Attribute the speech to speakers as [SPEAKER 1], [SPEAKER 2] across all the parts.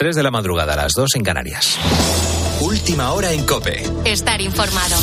[SPEAKER 1] 3 de la madrugada, a las 2 en Canarias.
[SPEAKER 2] Última hora en Cope.
[SPEAKER 3] Estar informado.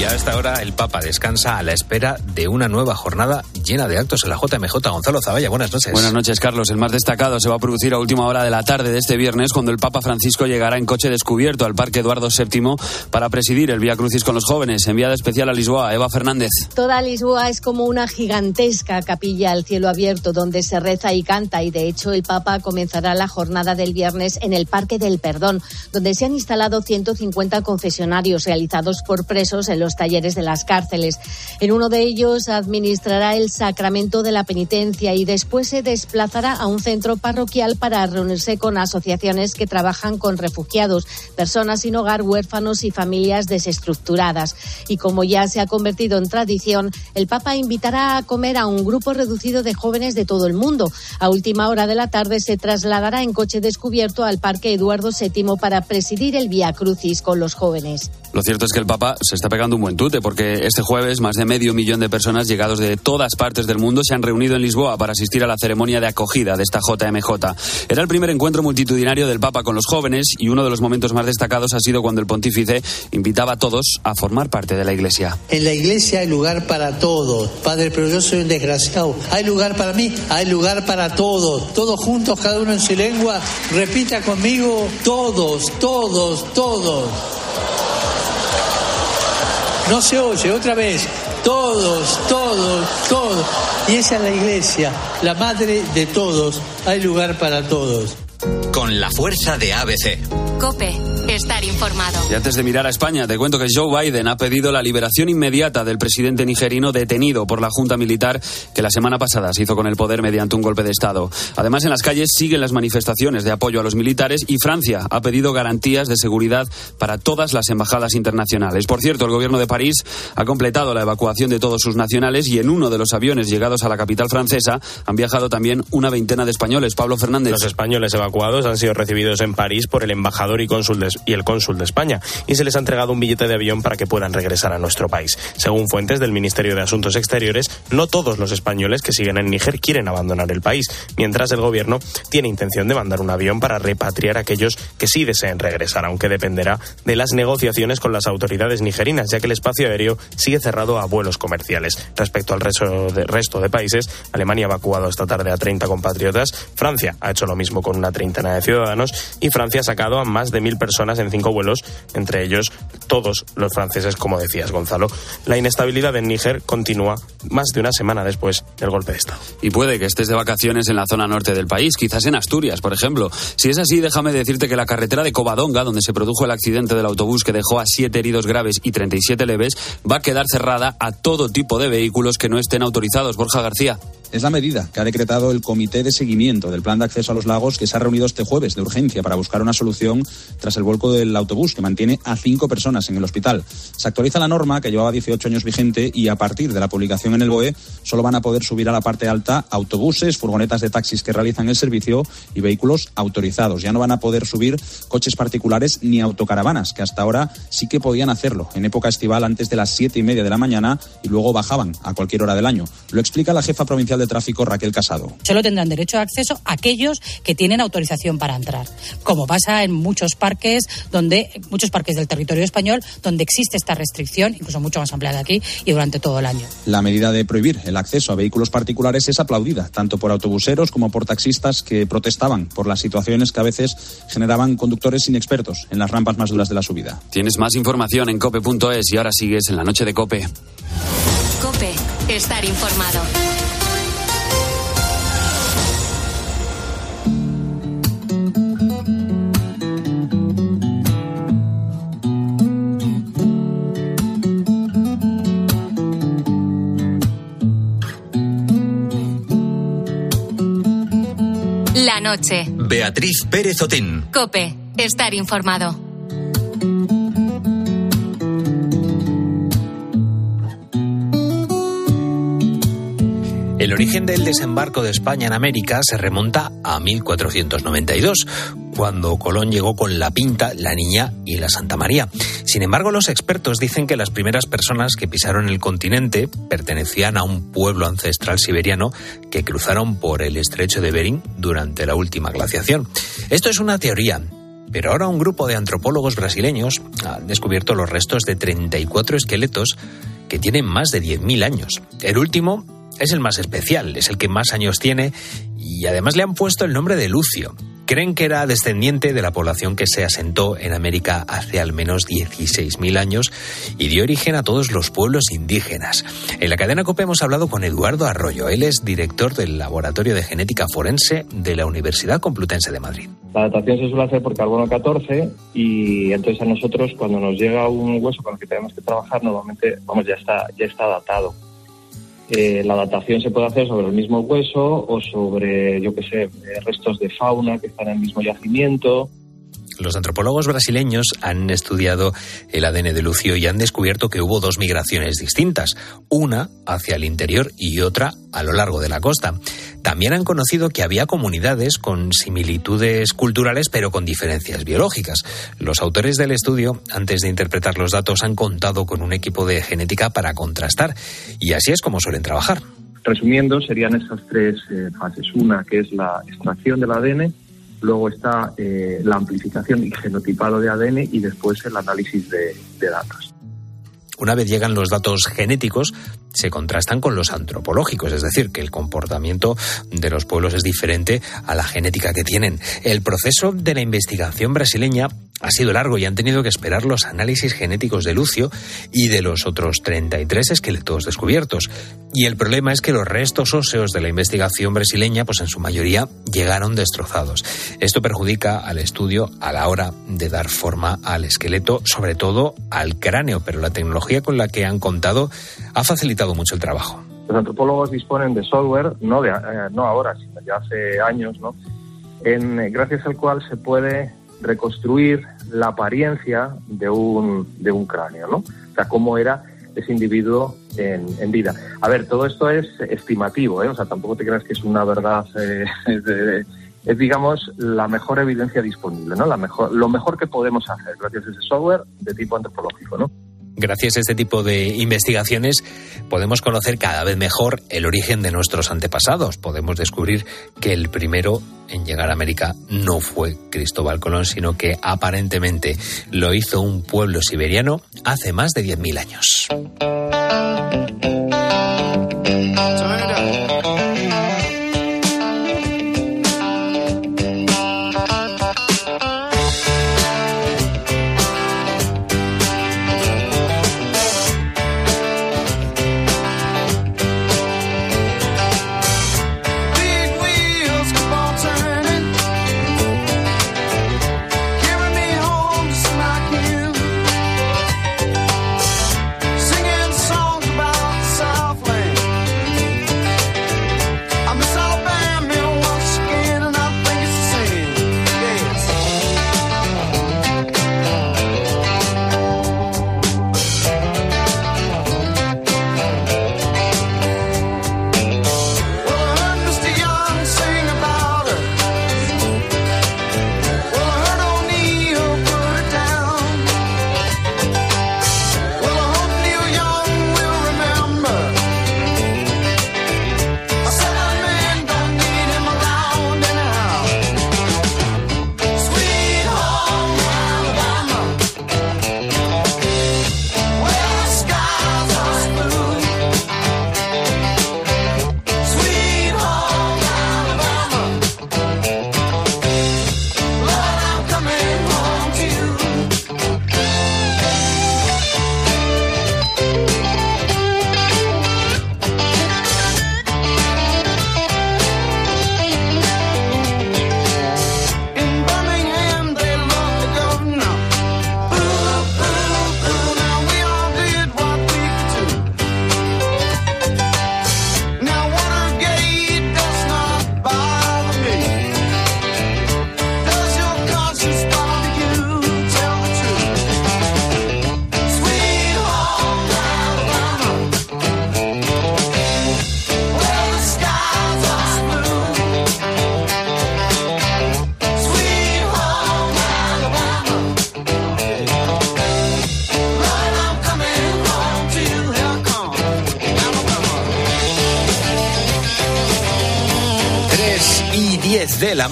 [SPEAKER 1] Y a esta hora el Papa descansa a la espera de una nueva jornada llena de actos en la JMJ. Gonzalo Zavalla, buenas noches.
[SPEAKER 4] Buenas noches, Carlos. El más destacado se va a producir a última hora de la tarde de este viernes, cuando el Papa Francisco llegará en coche descubierto al Parque Eduardo VII para presidir el Vía Crucis con los jóvenes. Enviada especial a Lisboa, Eva Fernández.
[SPEAKER 5] Toda Lisboa es como una gigantesca capilla al cielo abierto donde se reza y canta y de hecho el Papa comenzará la jornada del viernes en el Parque del Perdón, donde se han instalado 150 confesionarios realizados por presos en los talleres de las cárceles. En uno de ellos administrará el sacramento de la penitencia y después se desplazará a un centro parroquial para reunirse con asociaciones que trabajan con refugiados, personas sin hogar, huérfanos y familias desestructuradas. Y como ya se ha convertido en tradición, el Papa invitará a comer a un grupo reducido de jóvenes de todo el mundo. A última hora de la tarde se trasladará en coche descubierto al Parque Eduardo VII para presidir el Vía Crucis con los jóvenes.
[SPEAKER 4] Lo cierto es que el Papa se está pegando un buen tute porque este jueves más de medio millón de personas llegados de todas partes del mundo se han reunido en Lisboa para asistir a la ceremonia de acogida de esta JMJ. Era el primer encuentro multitudinario del Papa con los jóvenes y uno de los momentos más destacados ha sido cuando el pontífice invitaba a todos a formar parte de la Iglesia.
[SPEAKER 6] En la Iglesia hay lugar para todos. Padre, pero yo soy un desgraciado. Hay lugar para mí, hay lugar para todos. Todos juntos, cada uno en su lengua. Repita conmigo, todos, todos, todos. No se oye, otra vez. Todos, todos, todos. Y esa es la iglesia, la madre de todos. Hay lugar para todos.
[SPEAKER 2] Con la fuerza de ABC.
[SPEAKER 3] Cope, estar informado.
[SPEAKER 4] Y antes de mirar a España, te cuento que Joe Biden ha pedido la liberación inmediata del presidente nigerino detenido por la Junta Militar que la semana pasada se hizo con el poder mediante un golpe de Estado. Además, en las calles siguen las manifestaciones de apoyo a los militares y Francia ha pedido garantías de seguridad para todas las embajadas internacionales. Por cierto, el gobierno de París ha completado la evacuación de todos sus nacionales y en uno de los aviones llegados a la capital francesa han viajado también una veintena de españoles. Pablo Fernández.
[SPEAKER 7] Los españoles evacuados han sido recibidos en París por el embajador y, cónsul de, y el cónsul de España y se les ha entregado un billete de avión para que puedan regresar a nuestro país. Según fuentes del Ministerio de Asuntos Exteriores, no todos los españoles que siguen en Níger quieren abandonar el país, mientras el gobierno tiene intención de mandar un avión para repatriar a aquellos que sí deseen regresar, aunque dependerá de las negociaciones con las autoridades nigerinas, ya que el espacio aéreo sigue cerrado a vuelos comerciales. Respecto al resto de, resto de países, Alemania ha evacuado esta tarde a 30 compatriotas, Francia ha hecho lo mismo con una treintena de ciudadanos y Francia ha sacado a más de mil personas en cinco vuelos, entre ellos todos los franceses, como decías, Gonzalo. La inestabilidad en Níger continúa más de una semana después del golpe de Estado.
[SPEAKER 4] Y puede que estés de vacaciones en la zona norte del país, quizás en Asturias, por ejemplo. Si es así, déjame decirte que la carretera de Covadonga, donde se produjo el accidente del autobús que dejó a siete heridos graves y 37 leves, va a quedar cerrada a todo tipo de vehículos que no estén autorizados. Borja García.
[SPEAKER 8] Es la medida que ha decretado el Comité de Seguimiento del Plan de Acceso a los Lagos que se ha reunido este jueves de urgencia para buscar una solución tras el vuelco del autobús que mantiene a cinco personas en el hospital. Se actualiza la norma que llevaba 18 años vigente y a partir de la publicación en el BOE solo van a poder subir a la parte alta autobuses, furgonetas de taxis que realizan el servicio y vehículos autorizados. Ya no van a poder subir coches particulares ni autocaravanas, que hasta ahora sí que podían hacerlo en época estival antes de las siete y media de la mañana y luego bajaban a cualquier hora del año. Lo explica la jefa provincial de tráfico Raquel Casado.
[SPEAKER 9] Solo tendrán derecho de acceso aquellos que tienen autorización para entrar, como pasa en muchos parques donde muchos parques del territorio español donde existe esta restricción, incluso mucho más ampliada aquí y durante todo el año.
[SPEAKER 8] La medida de prohibir el acceso a vehículos particulares es aplaudida tanto por autobuseros como por taxistas que protestaban por las situaciones que a veces generaban conductores inexpertos en las rampas más duras de la subida.
[SPEAKER 4] Tienes más información en cope.es y ahora sigues en la noche de cope.
[SPEAKER 3] Cope, estar informado. Noche.
[SPEAKER 2] Beatriz Pérez Otín.
[SPEAKER 3] Cope, estar informado.
[SPEAKER 1] El El origen del desembarco de España en América se remonta a 1492, cuando Colón llegó con la Pinta, la Niña y la Santa María. Sin embargo, los expertos dicen que las primeras personas que pisaron el continente pertenecían a un pueblo ancestral siberiano que cruzaron por el estrecho de Bering durante la última glaciación. Esto es una teoría, pero ahora un grupo de antropólogos brasileños ha descubierto los restos de 34 esqueletos que tienen más de 10.000 años. El último es el más especial, es el que más años tiene y además le han puesto el nombre de Lucio. Creen que era descendiente de la población que se asentó en América hace al menos 16.000 años y dio origen a todos los pueblos indígenas. En la cadena COPE hemos hablado con Eduardo Arroyo. Él es director del Laboratorio de Genética Forense de la Universidad Complutense de Madrid.
[SPEAKER 10] La datación se suele hacer por carbono 14 y entonces a nosotros cuando nos llega un hueso con el que tenemos que trabajar normalmente vamos ya está ya está datado eh, la datación se puede hacer sobre el mismo hueso o sobre, yo qué sé, eh, restos de fauna que están en el mismo yacimiento.
[SPEAKER 1] Los antropólogos brasileños han estudiado el ADN de Lucio y han descubierto que hubo dos migraciones distintas, una hacia el interior y otra a lo largo de la costa. También han conocido que había comunidades con similitudes culturales pero con diferencias biológicas. Los autores del estudio, antes de interpretar los datos, han contado con un equipo de genética para contrastar y así es como suelen trabajar.
[SPEAKER 10] Resumiendo, serían esas tres eh, fases. Una que es la extracción del ADN, luego está eh, la amplificación y genotipado de ADN y después el análisis de, de datos.
[SPEAKER 1] Una vez llegan los datos genéticos, se contrastan con los antropológicos, es decir, que el comportamiento de los pueblos es diferente a la genética que tienen. El proceso de la investigación brasileña ha sido largo y han tenido que esperar los análisis genéticos de Lucio y de los otros 33 esqueletos descubiertos. Y el problema es que los restos óseos de la investigación brasileña, pues en su mayoría, llegaron destrozados. Esto perjudica al estudio a la hora de dar forma al esqueleto, sobre todo al cráneo, pero la tecnología con la que han contado ha facilitado mucho el trabajo.
[SPEAKER 10] Los antropólogos disponen de software, no, de, eh, no ahora, sino ya hace años, ¿no? En, gracias al cual se puede reconstruir la apariencia de un, de un cráneo, ¿no? O sea, cómo era ese individuo en, en vida. A ver, todo esto es estimativo, ¿eh? O sea, tampoco te creas que es una verdad, eh, de, es, digamos, la mejor evidencia disponible, ¿no? La mejor, lo mejor que podemos hacer gracias a ese software de tipo antropológico, ¿no?
[SPEAKER 1] Gracias a este tipo de investigaciones podemos conocer cada vez mejor el origen de nuestros antepasados. Podemos descubrir que el primero en llegar a América no fue Cristóbal Colón, sino que aparentemente lo hizo un pueblo siberiano hace más de 10.000 años.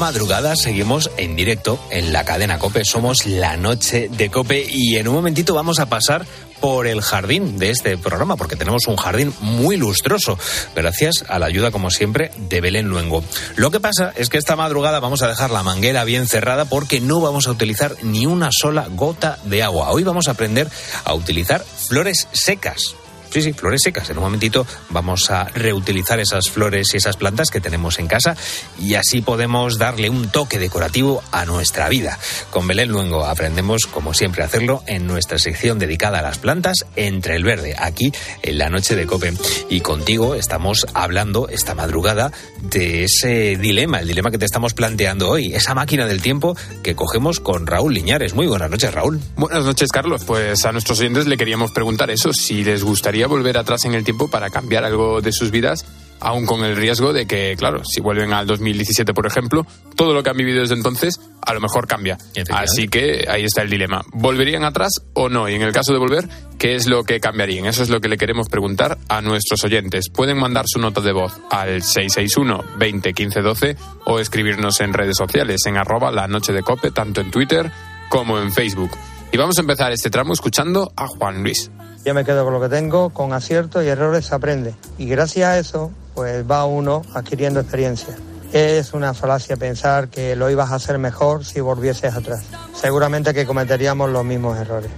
[SPEAKER 1] Madrugada seguimos en directo en la cadena Cope. Somos la noche de Cope y en un momentito vamos a pasar por el jardín de este programa, porque tenemos un jardín muy lustroso, gracias a la ayuda, como siempre, de Belén Luengo. Lo que pasa es que esta madrugada vamos a dejar la manguera bien cerrada porque no vamos a utilizar ni una sola gota de agua. Hoy vamos a aprender a utilizar flores secas. Sí, sí, flores secas. En un momentito vamos a reutilizar esas flores y esas plantas que tenemos en casa y así podemos darle un toque decorativo a nuestra vida. Con Belén Luengo aprendemos, como siempre, a hacerlo en nuestra sección dedicada a las plantas Entre el Verde, aquí en la noche de Cope. Y contigo estamos hablando esta madrugada de ese dilema, el dilema que te estamos planteando hoy, esa máquina del tiempo que cogemos con Raúl Liñares. Muy buenas noches, Raúl.
[SPEAKER 11] Buenas noches, Carlos. Pues a nuestros oyentes le queríamos preguntar eso, si les gustaría volver atrás en el tiempo para cambiar algo de sus vidas, aún con el riesgo de que, claro, si vuelven al 2017, por ejemplo, todo lo que han vivido desde entonces a lo mejor cambia. Así que ahí está el dilema. ¿Volverían atrás o no? Y en el caso de volver, ¿qué es lo que cambiarían? Eso es lo que le queremos preguntar a nuestros oyentes. Pueden mandar su nota de voz al 661 20 15 12 o escribirnos en redes sociales en arroba la noche de cope, tanto en Twitter como en Facebook. Y vamos a empezar este tramo escuchando a Juan Luis.
[SPEAKER 12] Yo me quedo con lo que tengo, con aciertos y errores se aprende. Y gracias a eso, pues va uno adquiriendo experiencia. Es una falacia pensar que lo ibas a hacer mejor si volvieses atrás. Seguramente que cometeríamos los mismos errores.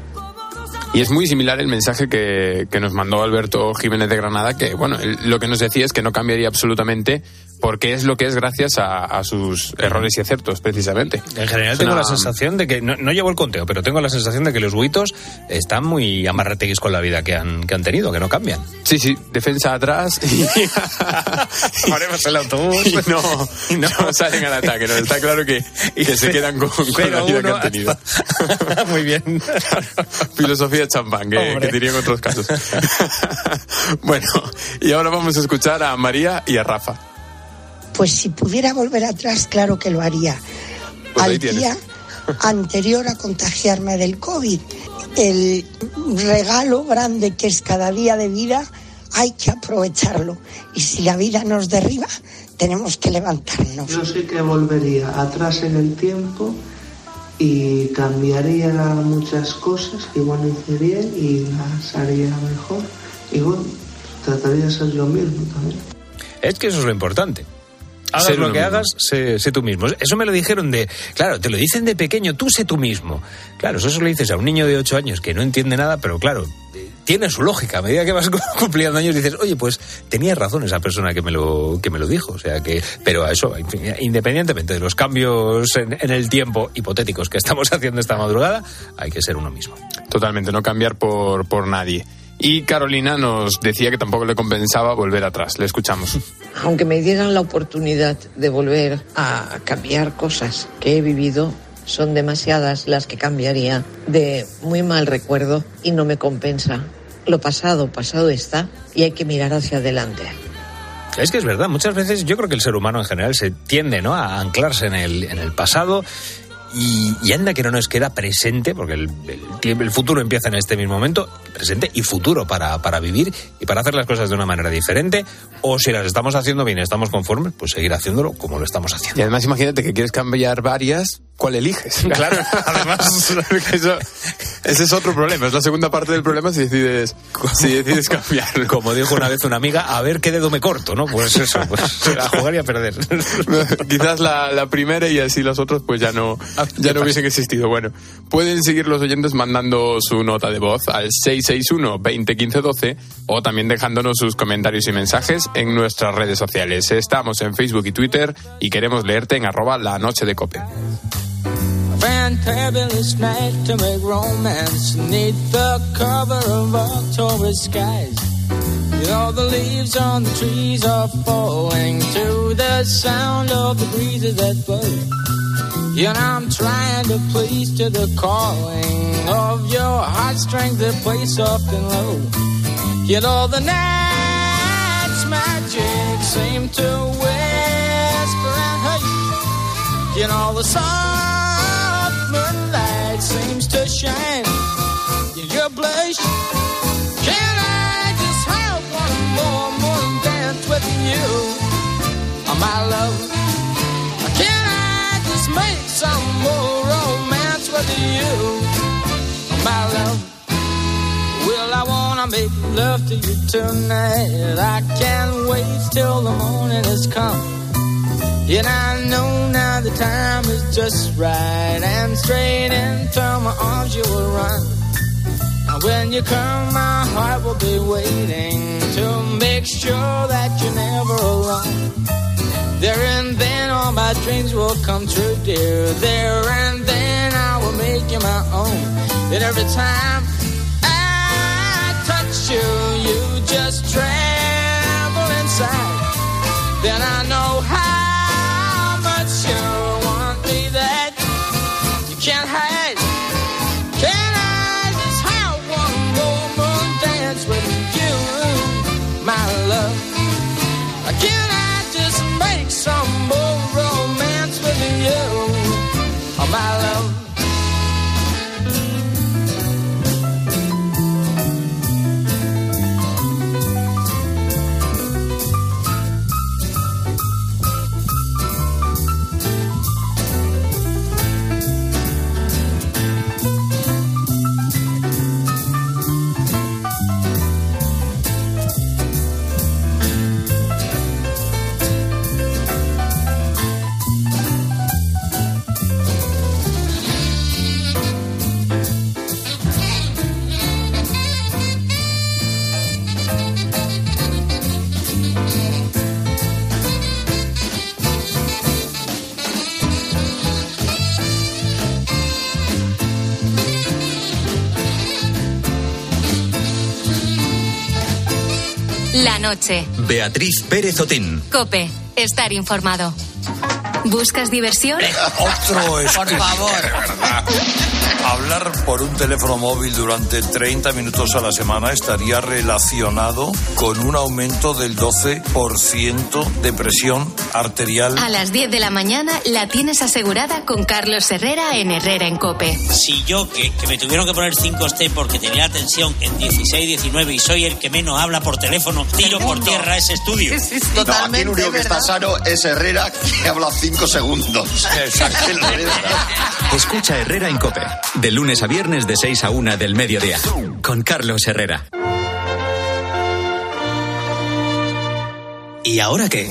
[SPEAKER 11] Y es muy similar el mensaje que, que, nos mandó Alberto Jiménez de Granada, que bueno, lo que nos decía es que no cambiaría absolutamente porque es lo que es gracias a, a sus errores y aciertos, precisamente.
[SPEAKER 1] En general tengo la sensación de que, no, no, llevo el conteo, pero tengo la sensación de que los buitos están muy amarrateguis con la vida que han, que han tenido, que no cambian.
[SPEAKER 11] Sí, sí, defensa atrás y...
[SPEAKER 1] Ponemos el autobús.
[SPEAKER 11] Y no, y no, no, salen al ataque, no, está claro que, que se quedan con, con la vida que han tenido.
[SPEAKER 1] muy bien.
[SPEAKER 11] Filosofía champán, que, que diría en otros casos. bueno, y ahora vamos a escuchar a María y a Rafa.
[SPEAKER 13] Pues si pudiera volver atrás, claro que lo haría.
[SPEAKER 11] Pues
[SPEAKER 13] Al día anterior a contagiarme del COVID, el regalo grande que es cada día de vida, hay que aprovecharlo. Y si la vida nos derriba, tenemos que levantarnos.
[SPEAKER 14] Yo sí que volvería atrás en el tiempo y cambiaría muchas cosas, igual hice bien y las haría mejor. Y bueno, trataría de ser yo mismo también.
[SPEAKER 1] Es que eso es lo importante hagas ser lo que mismo. hagas, sé, sé, tú mismo. Eso me lo dijeron de, claro, te lo dicen de pequeño, tú sé tú mismo. Claro, eso se lo dices a un niño de 8 años que no entiende nada, pero claro, tiene su lógica. A medida que vas cumpliendo años dices, oye, pues tenía razón esa persona que me lo, que me lo dijo. O sea que, pero a eso, independientemente de los cambios en, en el tiempo hipotéticos que estamos haciendo esta madrugada, hay que ser uno mismo.
[SPEAKER 11] Totalmente, no cambiar por, por nadie. Y Carolina nos decía que tampoco le compensaba volver atrás. Le escuchamos.
[SPEAKER 15] Aunque me dieran la oportunidad de volver a cambiar cosas que he vivido, son demasiadas las que cambiaría de muy mal recuerdo y no me compensa. Lo pasado, pasado está y hay que mirar hacia adelante.
[SPEAKER 1] Es que es verdad, muchas veces yo creo que el ser humano en general se tiende ¿no? a anclarse en el, en el pasado y, y, anda que no nos queda presente, porque el, el, el, futuro empieza en este mismo momento, presente y futuro para, para vivir y para hacer las cosas de una manera diferente, o si las estamos haciendo bien estamos conformes, pues seguir haciéndolo como lo estamos haciendo.
[SPEAKER 11] Y además imagínate que quieres cambiar varias, ¿cuál eliges?
[SPEAKER 1] Claro, además
[SPEAKER 11] eso, ese es otro problema, es la segunda parte del problema si decides, si decides cambiar.
[SPEAKER 1] Como dijo una vez una amiga, a ver qué dedo me corto, ¿no? Pues eso, pues a jugar y a perder.
[SPEAKER 11] Quizás la, la primera y así los otros pues ya no ya no hubiesen existido. Bueno, pueden seguir los oyentes mandando su nota de voz al 661 2015 12 o también dejándonos sus comentarios y mensajes en nuestras redes sociales. Estamos en Facebook y Twitter y queremos leerte en arroba la noche de cope.
[SPEAKER 16] Fantabulous night to make romance neath the cover of October skies. You know, the leaves on the trees are falling to the sound of the breezes that blow. You know, I'm trying to please to the calling of your heartstrings that play soft and low. You know, the night's magic seem to whisper and hush. You know, the moonlight seems to shine in your blush. Can I just have one more morning dance with you, oh, my love? Can I just make some more romance with you, oh, my love? Well, I wanna make love to you tonight. I can't wait till the morning has come and I know now the time is just right. And straight into my arms you will run. And when you come, my heart will be waiting to make sure that you're never alone. There and then all my dreams will come true, dear. There and then I will make you my own. And every time I touch you, you just tremble inside. Then I know how
[SPEAKER 3] La noche.
[SPEAKER 2] Beatriz Pérez Otín.
[SPEAKER 3] Cope. Estar informado. ¿Buscas diversión?
[SPEAKER 17] Otro es
[SPEAKER 3] Por favor.
[SPEAKER 17] Hablar por un teléfono móvil durante 30 minutos a la semana estaría relacionado con un aumento del 12% de presión arterial.
[SPEAKER 3] A las 10 de la mañana la tienes asegurada con Carlos Herrera en Herrera en Cope.
[SPEAKER 18] Si yo, que, que me tuvieron que poner 5 stem porque tenía la tensión en 16, 19 y soy el que menos habla por teléfono, tiro por tierra ese estudio.
[SPEAKER 19] No, aquí el único que está sano es Herrera, que habla cinco segundos.
[SPEAKER 2] Escucha Herrera en Cope. De lunes a viernes de 6 a 1 del mediodía. Con Carlos Herrera.
[SPEAKER 20] ¿Y ahora qué?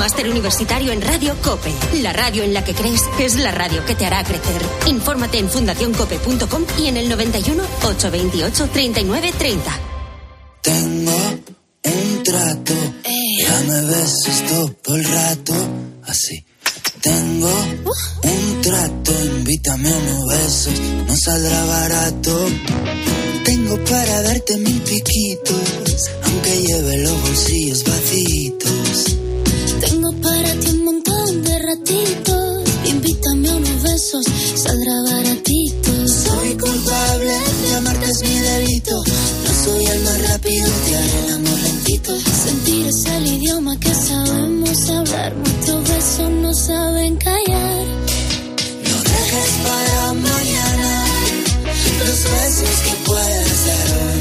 [SPEAKER 21] Máster Universitario en Radio Cope. La radio en la que crees es la radio que te hará crecer. Infórmate en fundacioncope.com y en el 91 828 3930.
[SPEAKER 22] Tengo un trato, ya me besas todo el rato, así. Tengo un trato, invítame a unos besos, no saldrá barato. Tengo para darte mil piquitos, aunque lleve los bolsillos vacíos.
[SPEAKER 23] Besos, saldrá baratito.
[SPEAKER 22] Soy culpable de amarte es mi delito. No soy el más rápido, te haré el amor lentito.
[SPEAKER 23] Sentir es el idioma que sabemos hablar. Nuestros besos no saben callar.
[SPEAKER 22] No dejes para mañana los besos que puedas dar hoy.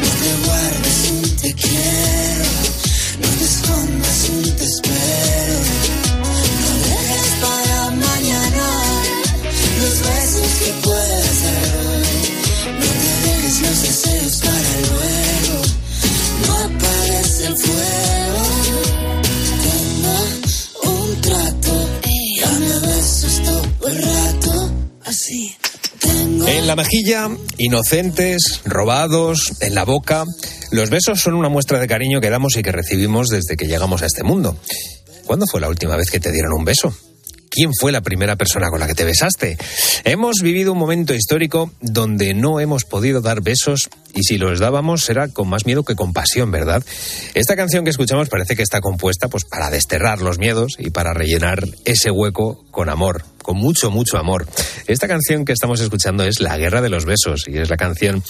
[SPEAKER 22] No te guardes un te quiero, no te escondas un te espero.
[SPEAKER 1] La mejilla, inocentes, robados, en la boca. Los besos son una muestra de cariño que damos y que recibimos desde que llegamos a este mundo. ¿Cuándo fue la última vez que te dieron un beso? ¿Quién fue la primera persona con la que te besaste? Hemos vivido un momento histórico donde no hemos podido dar besos y si los dábamos será con más miedo que con pasión, ¿verdad? Esta canción que escuchamos parece que está compuesta pues para desterrar los miedos y para rellenar ese hueco con amor, con mucho, mucho amor. Esta canción que estamos escuchando es La Guerra de los Besos y es la canción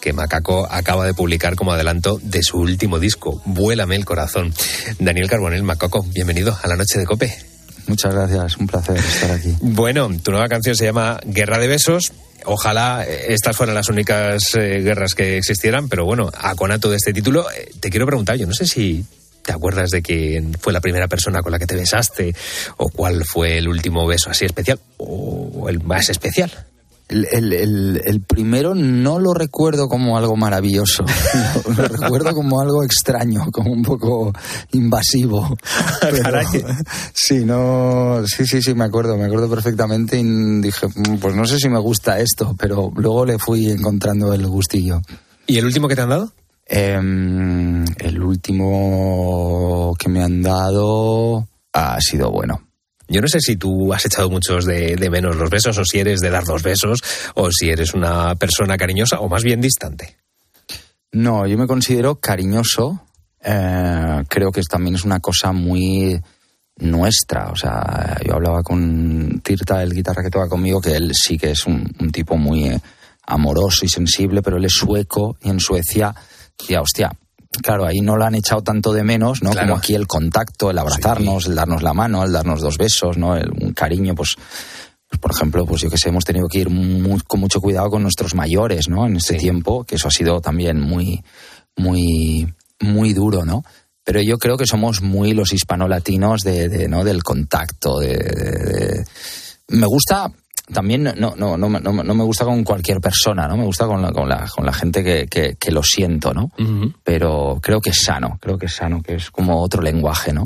[SPEAKER 1] que Macaco acaba de publicar como adelanto de su último disco, Vuélame el corazón. Daniel Carbonel, Macaco, bienvenido a la noche de Cope.
[SPEAKER 24] Muchas gracias, un placer estar aquí.
[SPEAKER 1] Bueno, tu nueva canción se llama Guerra de Besos. Ojalá estas fueran las únicas eh, guerras que existieran, pero bueno, a conato de este título, eh, te quiero preguntar, yo no sé si te acuerdas de quién fue la primera persona con la que te besaste o cuál fue el último beso así especial o el más especial.
[SPEAKER 24] El, el, el, primero no lo recuerdo como algo maravilloso, lo, lo, recuerdo como algo extraño, como un poco invasivo. Pero, sí, no, sí, sí, sí, me acuerdo, me acuerdo perfectamente y dije, pues no sé si me gusta esto, pero luego le fui encontrando el gustillo.
[SPEAKER 1] ¿Y el último que te han dado?
[SPEAKER 24] Eh, el último que me han dado ha sido bueno.
[SPEAKER 1] Yo no sé si tú has echado muchos de, de, menos los besos, o si eres de dar los besos, o si eres una persona cariñosa, o más bien distante.
[SPEAKER 24] No, yo me considero cariñoso. Eh, creo que también es una cosa muy nuestra. O sea, yo hablaba con Tirta, el guitarra que toca conmigo, que él sí que es un, tipo muy eh, amoroso y sensible, pero él es sueco y en Suecia, hostia, claro, ahí no lo han echado tanto de menos, ¿no? Claro. Como aquí el contacto, el abrazarnos, sí. el darnos la mano, el darnos dos besos, ¿no? El, un cariño, pues, pues, por ejemplo, pues yo que sé, hemos tenido que ir muy, con mucho cuidado con nuestros mayores, ¿no? En este sí. tiempo, que eso ha sido también muy, muy, muy duro, ¿no? Pero yo creo que somos muy los hispanolatinos de, de ¿no? del contacto, de, de, me gusta también no, no, no, no, no me gusta con cualquier persona, ¿no? Me gusta con la, con la, con la gente que, que, que lo siento, ¿no? Uh -huh. Pero creo que es sano, creo que es sano, que es como otro lenguaje, ¿no?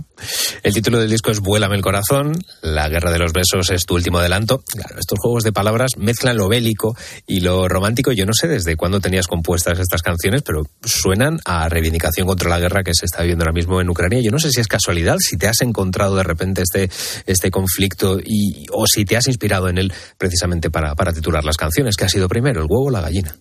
[SPEAKER 1] El título del disco es Vuélame el corazón, La guerra de los besos es tu último adelanto. Claro, estos juegos de palabras mezclan lo bélico y lo romántico. Yo no sé desde cuándo tenías compuestas estas canciones, pero suenan a reivindicación contra la guerra que se está viviendo ahora mismo en Ucrania. Yo no sé si es casualidad, si te has encontrado de repente este, este conflicto y, o si te has inspirado en él precisamente para, para titular las canciones. ¿Qué ha sido primero, el huevo o la gallina?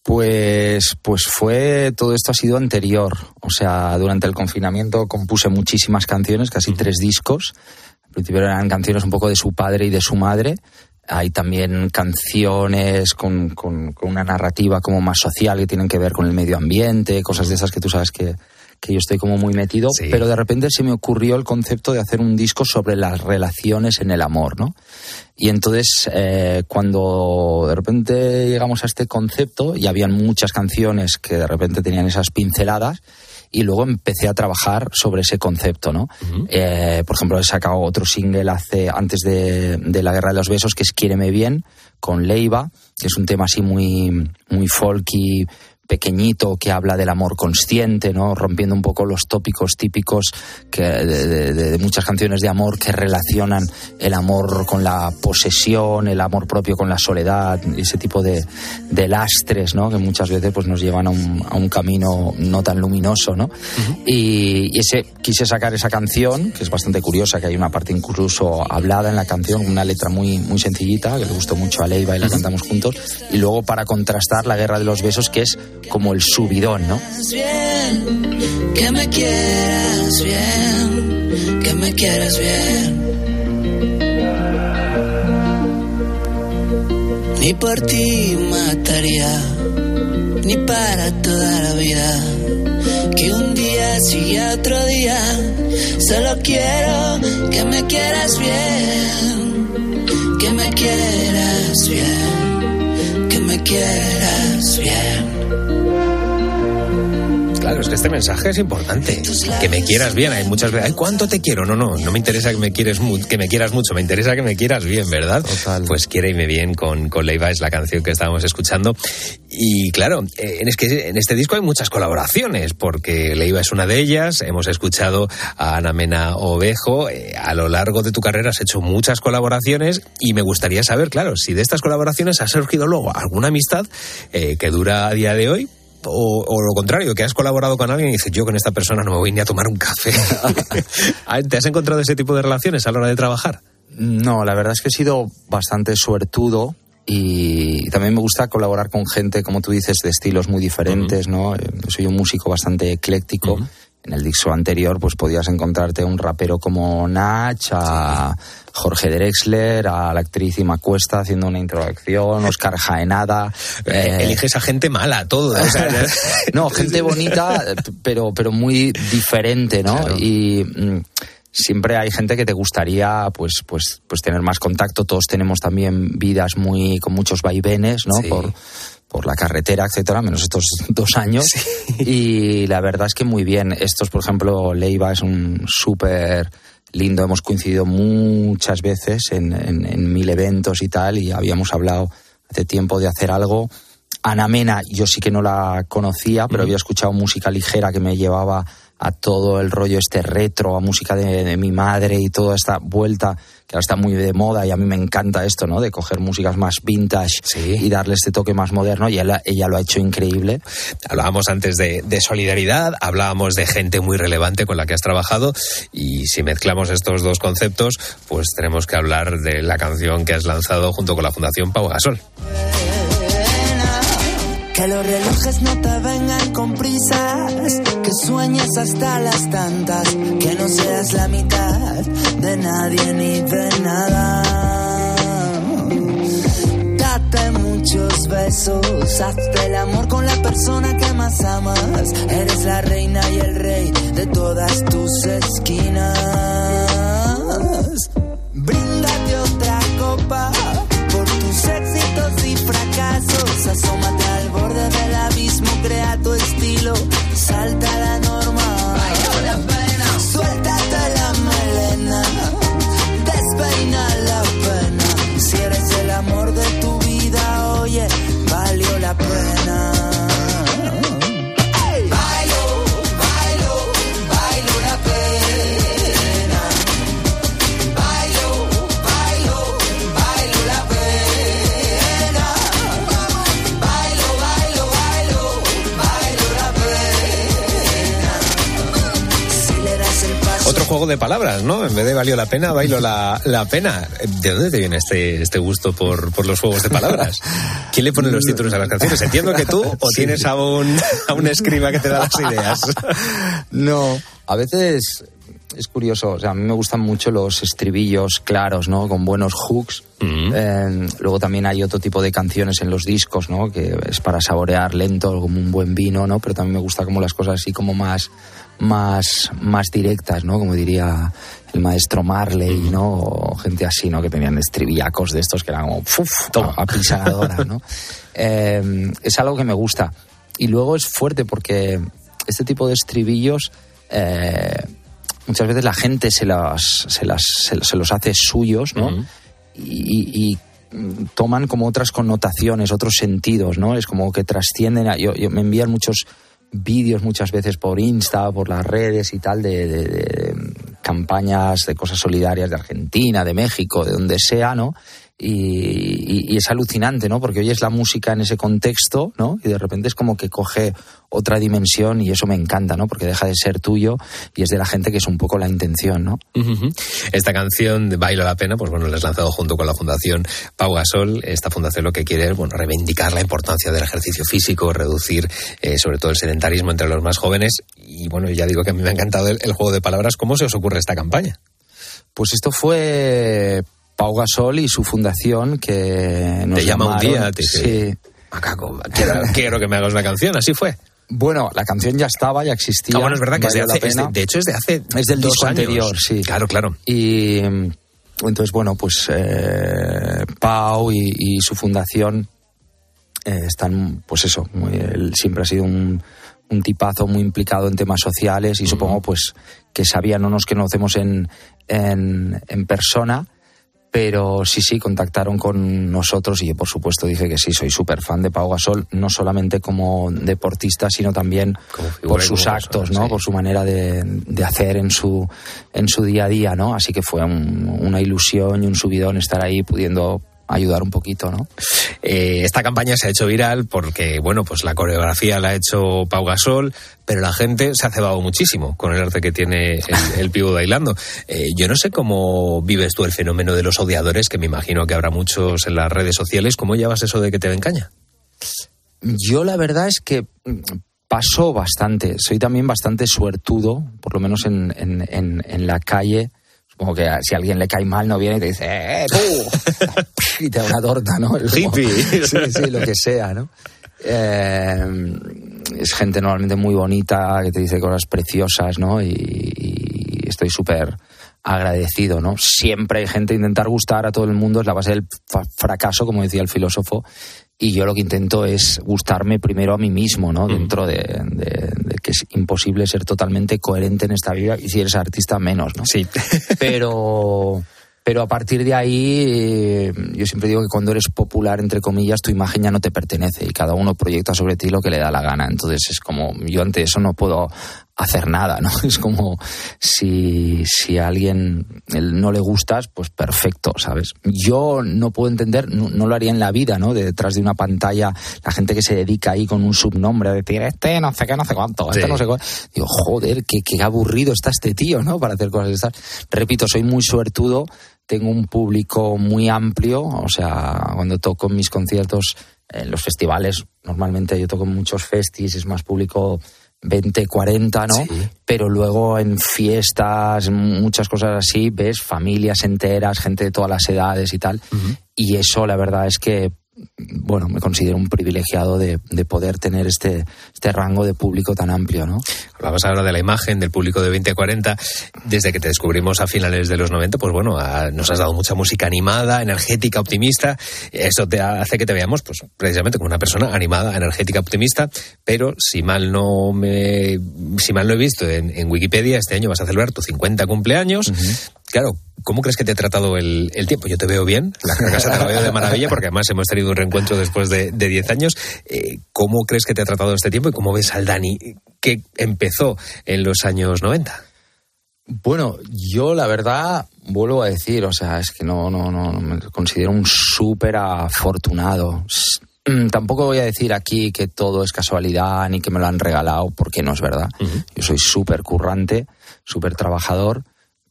[SPEAKER 24] Pues, pues fue, todo esto ha sido anterior. O sea, durante el confinamiento compuse muchísimas canciones, casi uh -huh. tres discos. Al principio eran canciones un poco de su padre y de su madre. Hay también canciones con, con, con una narrativa como más social que tienen que ver con el medio ambiente, cosas de esas que tú sabes que, que yo estoy como muy metido, sí. pero de repente se me ocurrió el concepto de hacer un disco sobre las relaciones en el amor, ¿no? Y entonces, eh, cuando de repente llegamos a este concepto, y habían muchas canciones que de repente tenían esas pinceladas, y luego empecé a trabajar sobre ese concepto, ¿no? Uh -huh. eh, por ejemplo, he sacado otro single hace, antes de, de, La Guerra de los Besos, que es Quiéreme Bien, con Leiva, que es un tema así muy, muy folky, pequeñito que habla del amor consciente, ¿no? rompiendo un poco los tópicos típicos que de, de, de, muchas canciones de amor que relacionan el amor con la posesión, el amor propio con la soledad, ese tipo de, de lastres ¿no? que muchas veces pues, nos llevan a un, a un camino no tan luminoso. ¿no? Uh -huh. y, y, ese, quise sacar esa canción, que es bastante curiosa, que hay una parte incluso hablada en la canción, una letra muy, muy sencillita, que le gustó mucho a Leiva y la uh -huh. cantamos juntos, y luego para contrastar la guerra de los besos, que es como el subidón, ¿no?
[SPEAKER 22] Que me quieras bien, que me quieras bien. Ni por ti mataría, ni para toda la vida. Que un día siga otro día, solo quiero que me quieras bien, que me quieras bien, que me quieras bien.
[SPEAKER 1] Es que este mensaje es importante. Que me quieras bien. Hay muchas veces, ay, ¿cuánto te quiero? No, no, no me interesa que me quieres que me quieras mucho, me interesa que me quieras bien, ¿verdad?
[SPEAKER 24] Total.
[SPEAKER 1] Pues quiéreme bien con, con Leiva es la canción que estábamos escuchando. Y claro, es que en este disco hay muchas colaboraciones, porque Leiva es una de ellas. Hemos escuchado a Ana Mena Ovejo. Eh, a lo largo de tu carrera has hecho muchas colaboraciones y me gustaría saber, claro, si de estas colaboraciones ha surgido luego alguna amistad eh, que dura a día de hoy o, o, lo contrario, que has colaborado con alguien y dices, yo con esta persona no me voy ni a tomar un café. ¿Te has encontrado ese tipo de relaciones a la hora de trabajar?
[SPEAKER 24] No, la verdad es que he sido bastante suertudo y también me gusta colaborar con gente, como tú dices, de estilos muy diferentes, uh -huh. ¿no? Soy un músico bastante ecléctico. Uh -huh en el disco anterior pues podías encontrarte un rapero como Nach, a Jorge Drexler, a la actriz Ima Cuesta haciendo una introducción, Oscar Jaenada.
[SPEAKER 1] Eh, Eliges a gente mala, todo. o sea,
[SPEAKER 24] no, gente bonita, pero, pero muy diferente, ¿no? Y mm, siempre hay gente que te gustaría pues, pues, pues tener más contacto. Todos tenemos también vidas muy, con muchos vaivenes, ¿no? Por, por la carretera, etcétera, menos estos dos años. Y la verdad es que muy bien. Estos, por ejemplo, Leiva es un súper lindo. Hemos coincidido muchas veces en, en- en mil eventos y tal, y habíamos hablado hace tiempo de hacer algo. Ana Mena, yo sí que no la conocía, pero había escuchado música ligera que me llevaba a todo el rollo este retro, a música de, de mi madre y toda esta vuelta que ahora está muy de moda y a mí me encanta esto, ¿no? De coger músicas más vintage y darle este toque más moderno y ella, ella lo ha hecho increíble.
[SPEAKER 1] Hablábamos antes de, de solidaridad, hablábamos de gente muy relevante con la que has trabajado y si mezclamos estos dos conceptos, pues tenemos que hablar de la canción que has lanzado junto con la Fundación Pau Gasol.
[SPEAKER 22] Que los relojes no te vengan con prisas, sueñes hasta las tantas, que no seas la mitad de nadie ni de nada. Date muchos besos, hazte el amor con la persona que más amas. Eres la la pena, bailo la, la pena.
[SPEAKER 1] ¿De dónde te viene este, este gusto por, por los juegos de palabras? ¿Quién le pone los títulos a las canciones? Entiendo que tú o
[SPEAKER 24] Sí.
[SPEAKER 1] tienes a un, a un escriba que te da las ideas.
[SPEAKER 24] No, a veces es curioso, o sea, a mí me gustan mucho los estribillos claros, ¿no? Con buenos hooks. Eh, luego también hay otro tipo de canciones en los discos, ¿no? Que es para saborear lento, como un buen vino, ¿no? Pero también me gusta como las cosas así como más, más, más directas, ¿no? Como diría el maestro Marley, ¿no? O gente así, ¿no? Que tenían estribillacos de estos que eran como ¡fuf! ¿no? Eh, es algo que me gusta. Y luego es fuerte porque este tipo de estribillos eh, muchas veces la gente se, las, se, las, se, se los hace suyos, ¿no? y, y, toman como otras connotaciones, otros sentidos, ¿no? Es como que trascienden. A, yo, yo- me envían muchos vídeos muchas veces por Insta, por las redes y tal, de, de- de campañas de cosas solidarias de Argentina, de México, de donde sea, ¿no? Y, y- y es alucinante, ¿no? Porque oyes la música en ese contexto, ¿no? Y de repente es como que coge otra dimensión y eso me encanta, ¿no? Porque deja de ser tuyo y es de la gente que es un poco la intención, ¿no?
[SPEAKER 1] Esta canción de Bailo la Pena, pues bueno, la has lanzado junto con la Fundación Pau Gasol. Esta fundación lo que quiere es, bueno, reivindicar la importancia del ejercicio físico, reducir eh, sobre todo el sedentarismo entre los más jóvenes. Y bueno, ya digo que a mí me ha encantado el, el juego de palabras. ¿Cómo se os ocurre esta campaña?
[SPEAKER 24] Pues esto fue Pau Gasol y su fundación que nos
[SPEAKER 1] Te llama un día, te dice,
[SPEAKER 24] Sí.
[SPEAKER 1] Macaco, quiero, quiero que me hagas una canción. Así fue.
[SPEAKER 24] Bueno, la canción ya estaba, ya existía.
[SPEAKER 1] Ah, bueno, es verdad que es de, hace, es de- de hecho es de hace
[SPEAKER 24] Es del
[SPEAKER 1] dos
[SPEAKER 24] disco
[SPEAKER 1] años.
[SPEAKER 24] anterior, sí.
[SPEAKER 1] Claro, claro.
[SPEAKER 24] Y entonces, bueno, pues eh, Pau y, y su fundación eh, están, pues eso, muy- él siempre ha sido un, un tipazo muy implicado en temas sociales y supongo pues que sabía, no nos conocemos en, en, en persona, pero sí, sí, contactaron con nosotros y yo por supuesto dije que sí, soy súper fan de Pau Gasol, no solamente como deportista, sino también por sus actos, ¿no?
[SPEAKER 1] sí.
[SPEAKER 24] Por su manera de, de hacer en su, en su día a día, ¿no? Así que fue un- una ilusión y un subidón estar ahí pudiendo ayudar un poquito, ¿no?
[SPEAKER 1] Eh, esta campaña se ha hecho viral porque, bueno, pues la coreografía la ha hecho Pau Gasol, pero la gente se ha cebado muchísimo con el arte que tiene el, el pivo bailando. Eh, yo no sé cómo vives tú el fenómeno de los odiadores, que me imagino que habrá muchos en las redes sociales. ¿Cómo llevas eso de que te ven caña?
[SPEAKER 24] Yo la verdad es que mm, paso bastante. Soy también bastante suertudo, por lo menos en, en, en, en la calle. Supongo que si a alguien le cae mal no viene y te dice, ¡eh, tú! y te da una torta, ¿no? Como-
[SPEAKER 1] Hippie.
[SPEAKER 24] sí, sí, lo que sea, ¿no? Eh, es gente normalmente muy bonita que te dice cosas preciosas, ¿no? Y, y estoy súper agradecido, ¿no? Siempre hay gente intentar gustar a todo el mundo, es la base del fracaso, como decía el filósofo, y yo lo que intento es gustarme primero a mí mismo, ¿no? Dentro de, de- de que es imposible ser totalmente coherente en esta vida y si eres artista menos, ¿no?
[SPEAKER 1] Sí.
[SPEAKER 24] Pero, pero a partir de ahí, eh, yo siempre digo que cuando eres popular, entre comillas, tu imagen ya no te pertenece y cada uno proyecta sobre ti lo que le da la gana. Entonces es como, yo ante eso no puedo hacer nada, ¿no? Es como si, si a alguien no le gustas, pues perfecto, ¿sabes? Yo no puedo entender, no, no lo haría en la vida, ¿no? De detrás de una pantalla, la gente que se dedica ahí con un subnombre a decir, este no sé qué, no sé cuánto, este no sé cuánto. Digo, joder, qué, qué aburrido está este tío, ¿no? Para hacer cosas de estas. Repito, soy muy suertudo, tengo un público muy amplio, o sea, cuando toco en mis conciertos, en los festivales, normalmente yo toco en muchos festis, es más público 20, 40, ¿no? Pero luego en fiestas, muchas cosas así, ves familias enteras, gente de todas las edades y tal. Y eso, la verdad es que, bueno, me considero un privilegiado de, de poder tener este, este rango de público tan amplio, ¿no?
[SPEAKER 1] Hablabas ahora de la imagen del público de 20 a 40. Desde que te descubrimos a finales de los 90, pues bueno, a- nos has dado mucha música animada, energética, optimista. Eso te hace que te veamos, pues precisamente como una persona animada, energética, optimista. Pero si mal no me, si mal no he visto en, en Wikipedia, este año vas a celebrar tu 50 cumpleaños. Claro, ¿cómo crees que te ha tratado el, el tiempo? Yo te veo bien, la casa te la veo de maravilla, porque además hemos tenido un reencuentro después de, de 10 años. Eh, ¿Cómo crees que te ha tratado este tiempo y cómo ves al Dani que empezó en los años 90?
[SPEAKER 24] Bueno, yo la verdad vuelvo a decir, o sea, es que no, no, no, me considero un súper afortunado. Mm, Tampoco voy a decir aquí que todo es casualidad ni que me lo han regalado, porque no es verdad. Yo soy súper currante, súper trabajador,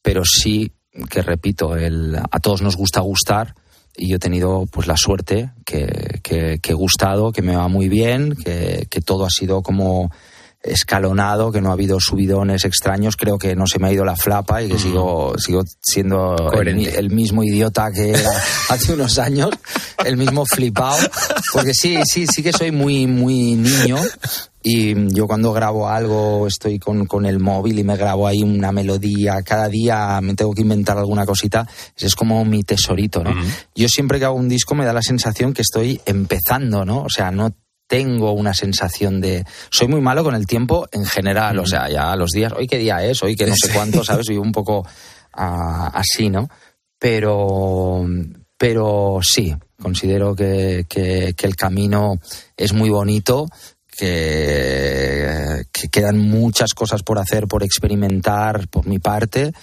[SPEAKER 24] pero sí que repito, el, a todos nos gusta gustar y yo he tenido pues la suerte que, que, que he gustado, que me va muy bien, que, que todo ha sido como escalonado, que no ha habido subidones extraños, creo que no se me ha ido la flapa y que sigo, sigo siendo el, mismo idiota que era hace unos años, el mismo flipado, porque sí, sí, sí que soy muy, muy niño y yo cuando grabo algo estoy con, con el móvil y me grabo ahí una melodía, cada día me tengo que inventar alguna cosita, es como mi tesorito, ¿no? Yo siempre que hago un disco me da la sensación que estoy empezando, ¿no? O sea, no tengo una sensación de... Soy muy malo con el tiempo en general, o sea, ya los días, hoy qué día es, hoy que no sé cuánto, ¿sabes? Vivo un poco ah, así, ¿no? Pero, pero sí, considero que, que- que el camino es muy bonito, que, que quedan muchas cosas por hacer, por experimentar por mi parte.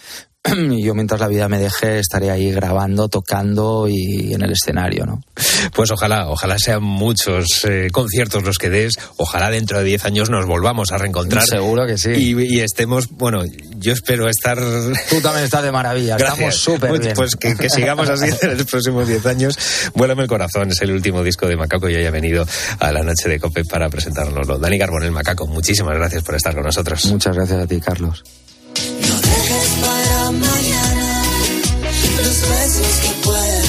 [SPEAKER 24] Y yo mientras la vida me deje estaré ahí grabando, tocando y en el escenario, ¿no?
[SPEAKER 1] Pues ojalá, ojalá sean muchos eh, conciertos los que des, ojalá dentro de 10 años nos volvamos a reencontrar.
[SPEAKER 24] Seguro que sí.
[SPEAKER 1] Y, y estemos, bueno, yo espero estar...
[SPEAKER 24] Tú también estás de maravilla, estamos
[SPEAKER 1] Gracias.
[SPEAKER 24] súper
[SPEAKER 1] Pues-
[SPEAKER 24] bien.
[SPEAKER 1] Pues que, que sigamos así en los próximos 10 años. Vuélame el corazón, es el último disco de Macaco y hoy ha venido a la noche de Cope para presentárnoslo. Dani Carbonel Macaco, muchísimas gracias por estar con nosotros.
[SPEAKER 24] Muchas gracias a ti, Carlos.
[SPEAKER 22] dejes para mañana los besos que puedas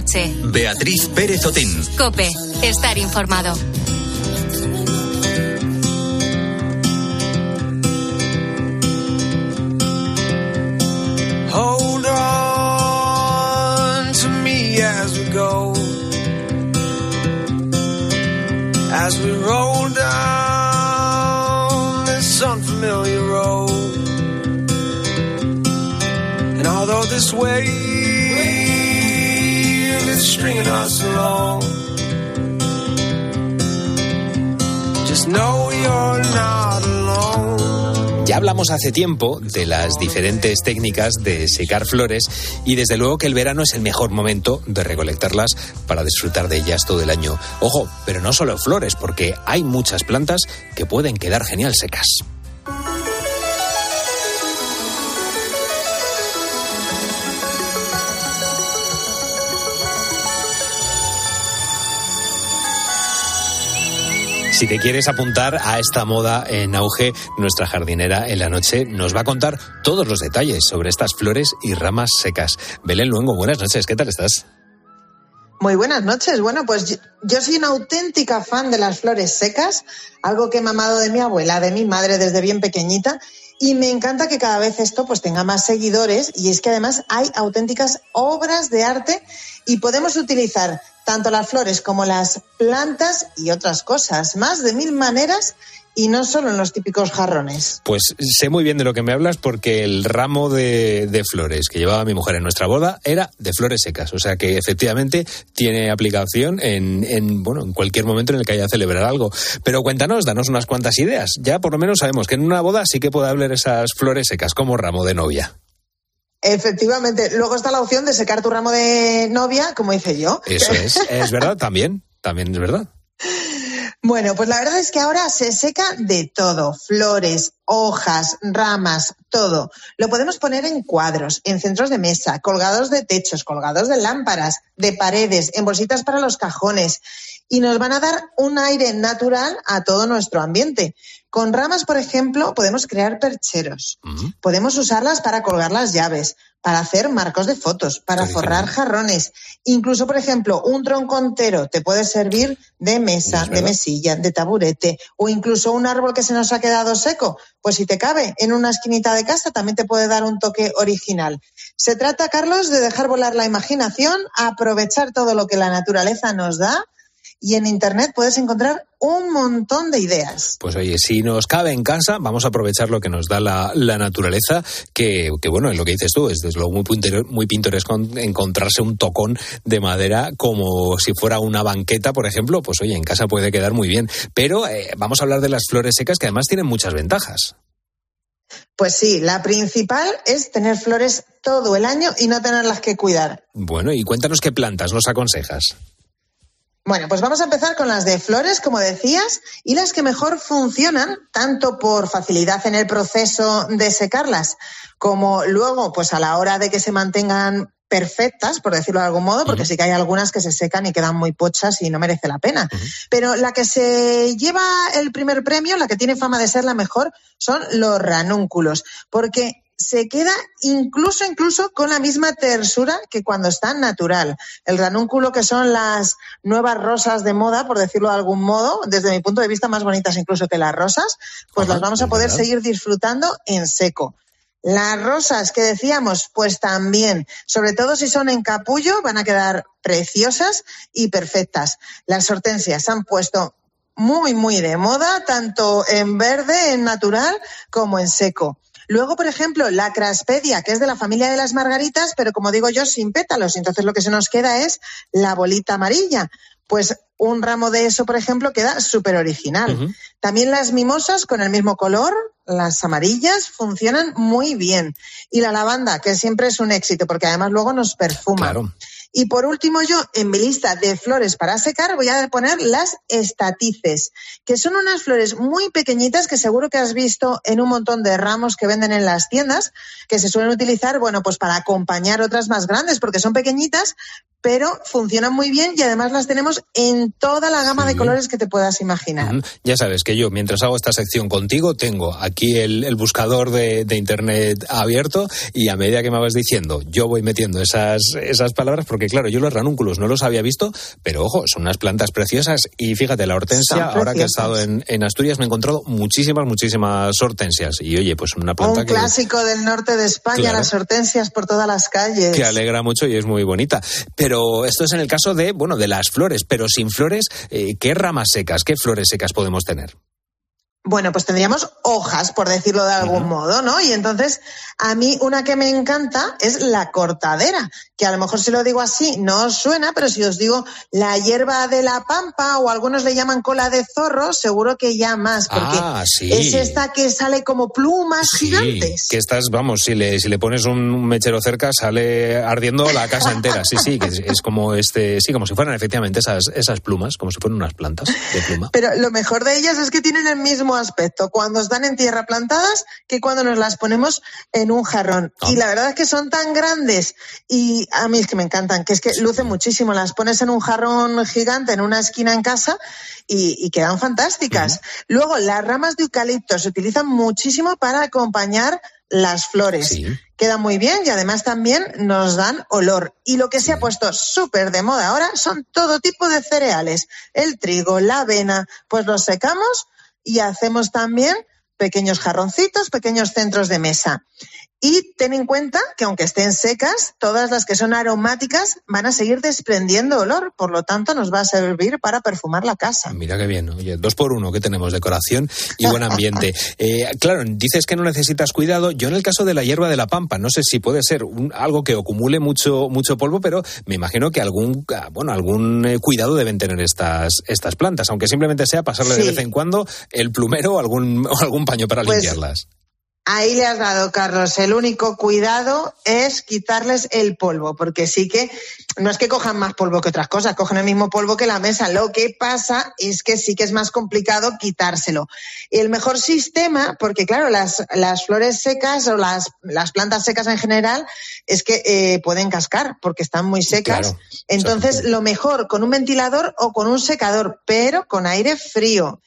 [SPEAKER 3] noche.
[SPEAKER 2] Beatriz Pérez Otín.
[SPEAKER 3] Cope. Estar informado.
[SPEAKER 1] Hablamos hace tiempo de las diferentes técnicas de secar flores y desde luego que el verano es el mejor momento de recolectarlas para disfrutar de ellas todo el año. Ojo, pero no solo flores, porque hay muchas plantas que pueden quedar genial secas. Si te quieres apuntar a esta moda en auge, nuestra jardinera en la noche nos va a contar todos los detalles sobre estas flores y ramas secas. Belén Luengo, buenas noches, ¿qué tal estás?
[SPEAKER 25] Muy buenas noches. Bueno, pues yo, soy una auténtica fan de las flores secas, algo que he mamado de mi abuela, de mi madre desde bien pequeñita. Y me encanta que cada vez esto pues tenga más seguidores y es que además hay auténticas obras de arte y podemos utilizar tanto las flores como las plantas y otras cosas, más de mil maneras y no solo en los típicos jarrones.
[SPEAKER 1] Pues sé muy bien de lo que me hablas porque el ramo de, flores que llevaba mi mujer en nuestra boda era de flores secas. O sea que efectivamente tiene aplicación en, en, bueno, en cualquier momento en el que haya celebrar algo. Pero cuéntanos, danos unas cuantas ideas. Ya por lo menos sabemos que en una boda sí que puede haber esas flores secas como ramo de novia.
[SPEAKER 25] Efectivamente. Luego está la opción de secar tu ramo de novia, como hice yo.
[SPEAKER 1] Eso es, es verdad, también, también es verdad.
[SPEAKER 25] Bueno, pues la verdad es que ahora se seca de todo, flores, hojas, ramas, todo. Lo podemos poner en cuadros, en centros de mesa, colgados de techos, colgados de lámparas, de paredes, en bolsitas para los cajones. Y nos van a dar un aire natural a todo nuestro ambiente. Con ramas, por ejemplo, podemos crear percheros. Uh -huh. Podemos usarlas para colgar las llaves, para hacer marcos de fotos, para forrar jarrones. Incluso, por ejemplo, un tronco entero te puede servir de mesa, de mesilla, de taburete o incluso un árbol que se nos ha quedado seco. Pues si te cabe en una esquinita de casa también te puede dar un toque original. Se trata, Carlos, de dejar volar la imaginación, aprovechar todo lo que la naturaleza nos da y en Internet puedes encontrar un montón de ideas.
[SPEAKER 1] Pues oye, si nos cabe en casa, vamos a aprovechar lo que nos da la, la naturaleza, que, que, bueno, es lo que dices tú, es desde luego muy, muy pintoresco encontrarse un tocón de madera como si fuera una banqueta, por ejemplo, pues oye, en casa puede quedar muy bien. Pero eh, vamos a hablar de las flores secas que además tienen muchas ventajas.
[SPEAKER 25] Pues sí, la principal es tener flores todo el año y no tenerlas que cuidar.
[SPEAKER 1] Bueno, y cuéntanos qué plantas nos aconsejas.
[SPEAKER 25] Bueno, pues vamos a empezar con las de flores, como decías, y las que mejor funcionan, tanto por facilidad en el proceso de secarlas, como luego, pues a la hora de que se mantengan perfectas, por decirlo de algún modo, porque uh -huh. sí que hay algunas que se secan y quedan muy pochas y no merece la pena. Uh -huh. Pero la que se lleva el primer premio, la que tiene fama de ser la mejor, son los ranúnculos, porque se queda incluso, incluso con la misma tersura que cuando está natural. El ranúnculo, que son las nuevas rosas de moda, por decirlo de algún modo, desde mi punto de vista más bonitas incluso que las rosas, pues Ajá, las vamos a poder verdad. seguir disfrutando en seco. Las rosas que decíamos, pues también, sobre todo si son en capullo, van a quedar preciosas y perfectas. Las hortensias se han puesto muy, muy de moda, tanto en verde, en natural, como en seco. Luego, por ejemplo, la craspedia, que es de la familia de las margaritas, pero como digo yo, sin pétalos. Entonces lo que se nos queda es la bolita amarilla. Pues un ramo de eso, por ejemplo, queda súper original. Uh -huh. También las mimosas con el mismo color, las amarillas, funcionan muy bien. Y la lavanda, que siempre es un éxito, porque además luego nos perfuma.
[SPEAKER 1] Claro.
[SPEAKER 25] Y por último, yo en mi lista de flores para secar voy a poner las estatices, que son unas flores muy pequeñitas que seguro que has visto en un montón de ramos que venden en las tiendas, que se suelen utilizar, bueno, pues para acompañar otras más grandes, porque son pequeñitas, pero funcionan muy bien y además las tenemos en toda la gama de colores que te puedas imaginar.
[SPEAKER 1] Ya sabes que yo, mientras hago esta sección contigo, tengo aquí el, el buscador de, de, Internet abierto y a medida que me vas diciendo, yo voy metiendo esas, esas palabras, porque claro, yo los ranúnculos no los había visto, pero ojo, son unas plantas preciosas y fíjate, la hortensia, ahora que he estado en, en, Asturias, me he encontrado muchísimas, muchísimas hortensias. Y oye, pues una planta
[SPEAKER 25] Un
[SPEAKER 1] que...
[SPEAKER 25] clásico del norte de España, claro, las hortensias por todas las calles.
[SPEAKER 1] Que alegra mucho y es muy bonita. Pero pero esto es en el caso de, bueno, de las flores, pero sin flores, eh, ¿qué ramas secas, qué flores secas podemos tener?
[SPEAKER 25] bueno, pues tendríamos hojas, por decirlo de algún modo, ¿no? Y entonces, a mí una que me encanta es la cortadera, que a lo mejor si lo digo así no os suena, pero si os digo la hierba de la pampa o algunos le llaman cola de zorro, seguro que ya más, porque
[SPEAKER 1] Ah, sí.
[SPEAKER 25] es esta que sale como plumas gigantes.
[SPEAKER 1] Que estás, vamos, si le, si le pones un mechero cerca, sale ardiendo la casa entera. Sí, sí, que es, es como este, sí, como si fueran efectivamente esas, esas plumas, como si fueran unas plantas de pluma.
[SPEAKER 25] Pero lo mejor de ellas es que tienen el mismo aspecto cuando están en tierra plantadas que cuando nos las ponemos en un jarrón. Y la verdad es que son tan grandes y a mí es que me encantan, que es que lucen muchísimo. Las pones en un jarrón gigante en una esquina en casa y, y quedan fantásticas. Luego, las ramas de eucalipto se utilizan muchísimo para acompañar las flores. Quedan muy bien y además también nos dan olor. Y lo que se ha puesto súper de moda ahora son todo tipo de cereales. El trigo, la avena, pues los secamos y hacemos también pequeños jarroncitos, pequeños centros de mesa. Y ten en cuenta que aunque estén secas, todas las que son aromáticas van a seguir desprendiendo olor, por lo tanto nos va a servir para perfumar la casa.
[SPEAKER 1] Mira qué bien, oye, dos por uno que tenemos, decoración y buen ambiente. Eh, claro, dices que no necesitas cuidado. Yo en el caso de la hierba de la pampa, no sé si puede ser un- algo que acumule mucho, mucho polvo, pero me imagino que algún, ah, bueno, algún eh, cuidado deben tener estas, estas plantas, aunque simplemente sea pasarle de vez en cuando el plumero o algún, o algún paño para
[SPEAKER 25] Pues,
[SPEAKER 1] limpiarlas.
[SPEAKER 25] Ahí le has dado, Carlos. El único cuidado es quitarles el polvo, porque sí que no es que cojan más polvo que otras cosas, cogen el mismo polvo que la mesa. Lo que pasa es que sí que es más complicado quitárselo. El mejor sistema, porque claro, las, las flores secas o las, las plantas secas en general, es que eh, pueden cascar porque están muy secas.
[SPEAKER 1] Claro,
[SPEAKER 25] Entonces, lo mejor con un ventilador o con un secador, pero con aire frío.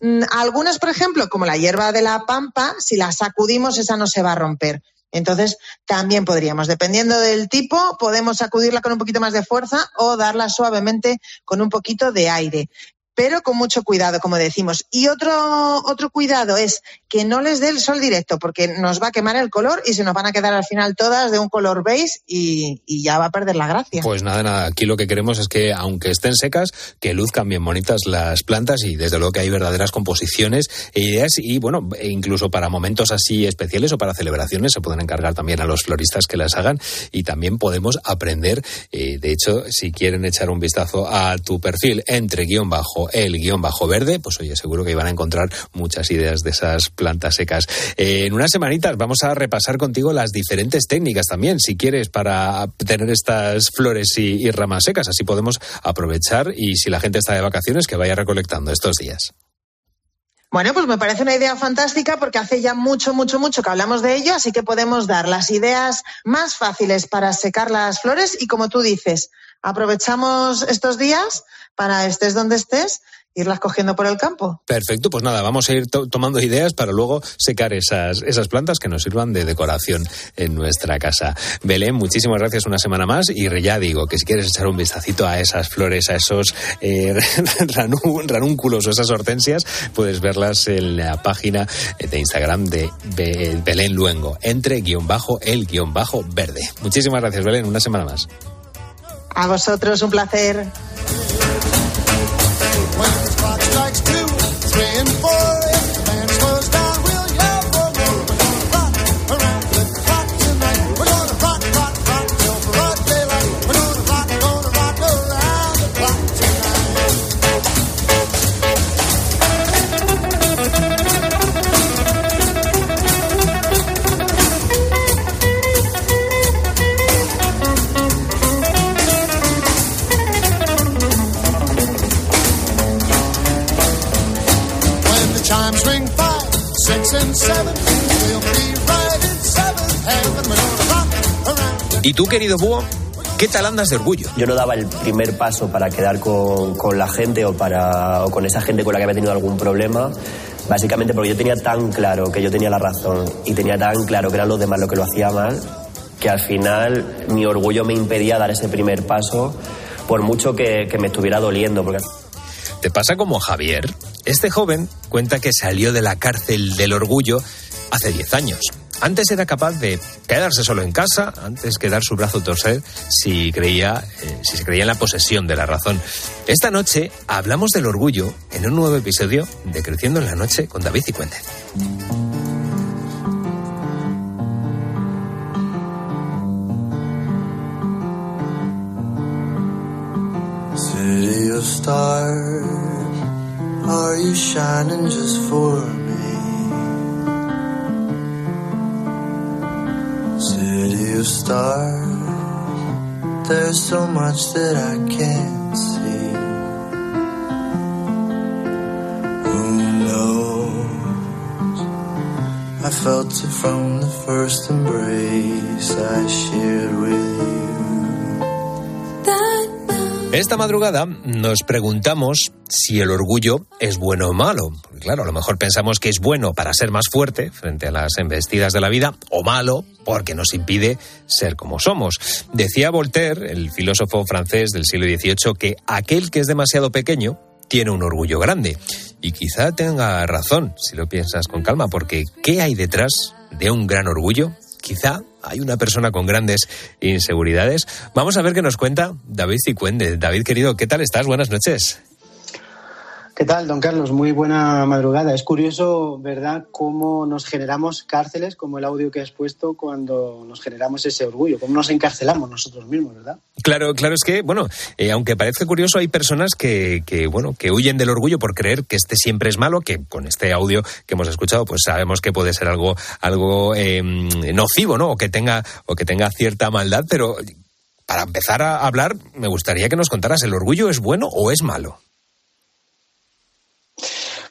[SPEAKER 25] Mm, Algunas, por ejemplo, como la hierba de la pampa, si la sacudimos, esa no se va a romper. Entonces, también podríamos, dependiendo del tipo, podemos sacudirla con un poquito más de fuerza o darla suavemente con un poquito de aire. Pero con mucho cuidado, como decimos. Y otro, otro cuidado es que no les dé el sol directo, porque nos va a quemar el color y se nos van a quedar al final todas de un color beige y, ya va a perder la gracia.
[SPEAKER 1] Pues nada, nada, aquí lo que queremos es que, aunque estén secas, que luzcan bien bonitas las plantas y desde luego que hay verdaderas composiciones e ideas y bueno, e incluso para momentos así especiales o para celebraciones se pueden encargar también a los floristas que las hagan y también podemos aprender, eh, de hecho, si quieren echar un vistazo a tu perfil entre guion bajo el guion bajo verde, pues oye, seguro que van a encontrar muchas ideas de esas plantas secas. Eh, en unas semanitas vamos a repasar contigo las diferentes técnicas también, si quieres, para tener estas flores y, y ramas secas. Así podemos aprovechar y si la gente está de vacaciones, que vaya recolectando estos días.
[SPEAKER 25] Bueno, pues me parece una idea fantástica porque hace ya mucho, mucho, mucho que hablamos de ello, así que podemos dar las ideas más fáciles para secar las flores y como tú dices, aprovechamos estos días para estés donde estés, irlas cogiendo por el campo.
[SPEAKER 1] Perfecto, pues nada, vamos a ir to- tomando ideas para luego secar esas, esas plantas que nos sirvan de decoración en nuestra casa. Belén, muchísimas gracias una semana más y ya digo que si quieres echar un vistacito a esas flores, a esos eh, ranú- ranúnculos o esas hortensias, puedes verlas en la página de Instagram de Be- Belén Luengo, entre guion bajo el guion bajo verde. Muchísimas gracias, Belén, una semana más.
[SPEAKER 25] A vosotros, un placer.
[SPEAKER 1] ¿Y tú, querido búho, qué tal andas de orgullo?
[SPEAKER 26] Yo no daba el primer paso para quedar con, con la gente o, para, o con esa gente con la que había tenido algún problema, básicamente porque yo tenía tan claro que yo tenía la razón y tenía tan claro que eran los demás lo que lo hacía mal, que al final mi orgullo me impedía dar ese primer paso, por mucho que, que me estuviera doliendo. Porque...
[SPEAKER 1] ¿Te pasa como Javier? Este joven cuenta que salió de la cárcel del orgullo hace 10 años. Antes era capaz de quedarse solo en casa, antes que dar su brazo a torcer si creía, eh, si se creía en la posesión de la razón. Esta noche hablamos del orgullo en un nuevo episodio de Creciendo en la Noche con David Cicuéndez.
[SPEAKER 22] City of stars, are you shining just for?
[SPEAKER 1] Esta madrugada nos preguntamos si el orgullo es bueno o malo. Claro, a lo mejor pensamos que es bueno para ser más fuerte frente a las embestidas de la vida, o malo porque nos impide ser como somos. Decía Voltaire, el filósofo francés del siglo XVIII, que aquel que es demasiado pequeño tiene un orgullo grande. Y quizá tenga razón, si lo piensas con calma, porque ¿qué hay detrás de un gran orgullo? Quizá hay una persona con grandes inseguridades. Vamos a ver qué nos cuenta David Cicuende. David, querido, ¿qué tal estás? Buenas noches.
[SPEAKER 27] ¿Qué tal, don Carlos? Muy buena madrugada. Es curioso, ¿verdad?, cómo nos generamos cárceles, como el audio que has puesto, cuando nos generamos ese orgullo, cómo nos encarcelamos nosotros mismos, ¿verdad?
[SPEAKER 1] Claro, claro, es que, bueno, eh, aunque parezca curioso, hay personas que, bueno, que huyen del orgullo por creer que este siempre es malo, que con este audio que hemos escuchado, pues sabemos que puede ser algo, algo eh, nocivo, ¿no? O que tenga, o que tenga cierta maldad, pero para empezar a hablar, me gustaría que nos contaras, ¿el orgullo es bueno o es malo?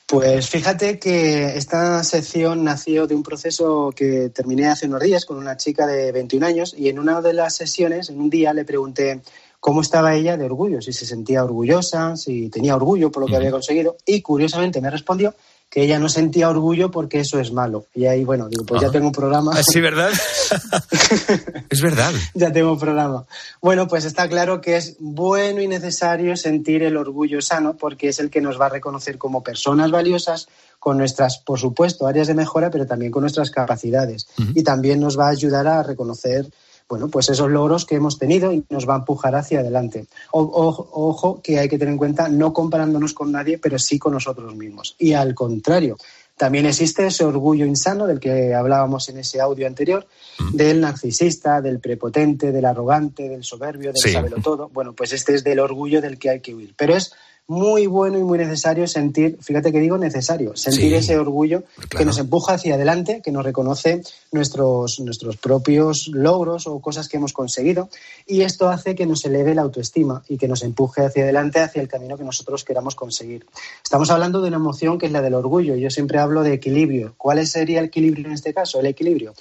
[SPEAKER 27] Pues fíjate que esta sección nació de un proceso que terminé hace unos días con una chica de 21 años y en una de las sesiones, en un día, le pregunté cómo estaba ella de orgullo, si se sentía orgullosa, si tenía orgullo por lo que había conseguido y curiosamente me respondió que ella no sentía orgullo porque eso es malo. Y ahí, bueno, digo, pues ya tengo un programa.
[SPEAKER 1] Sí, ¿verdad? es verdad.
[SPEAKER 27] ya tengo un programa. Bueno, pues está claro que es bueno y necesario sentir el orgullo sano porque es el que nos va a reconocer como personas valiosas con nuestras, por supuesto, áreas de mejora, pero también con nuestras capacidades. Uh -huh. Y también nos va a ayudar a reconocer bueno, pues esos logros que hemos tenido y nos va a empujar hacia adelante. O, o, ojo que hay que tener en cuenta no comparándonos con nadie, pero sí con nosotros mismos. Y al contrario, también existe ese orgullo insano del que hablábamos en ese audio anterior, del narcisista, del prepotente, del arrogante, del soberbio, del sí. todo. Bueno, pues este es del orgullo del que hay que huir. Pero es muy bueno y muy necesario sentir, fíjate que digo necesario, sentir sí, ese orgullo claro. que nos empuja hacia adelante, que nos reconoce nuestros, nuestros propios logros o cosas que hemos conseguido y esto hace que nos eleve la autoestima y que nos empuje hacia adelante, hacia el camino que nosotros queramos conseguir. Estamos hablando de una emoción que es la del orgullo. Yo siempre hablo de equilibrio. ¿Cuál sería el equilibrio en este caso? El equilibrio.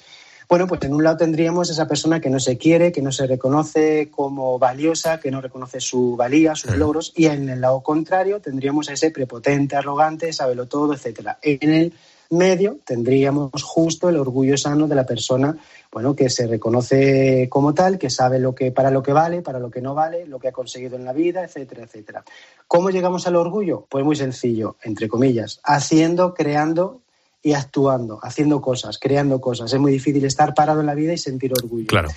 [SPEAKER 27] Bueno, pues en un lado tendríamos esa persona que no se quiere, que no se reconoce como valiosa, que no reconoce su valía, sus sí. logros, y en el lado contrario tendríamos a ese prepotente, arrogante, sabelo todo, etcétera. En el medio tendríamos justo el orgullo sano de la persona, bueno, que se reconoce como tal, que sabe lo que para lo que vale, para lo que no vale, lo que ha conseguido en la vida, etcétera, etcétera. ¿Cómo llegamos al orgullo? Pues muy sencillo, entre comillas, haciendo, creando y actuando, haciendo cosas, creando cosas. Es muy difícil estar parado en la vida y sentir orgullo.
[SPEAKER 1] Claro.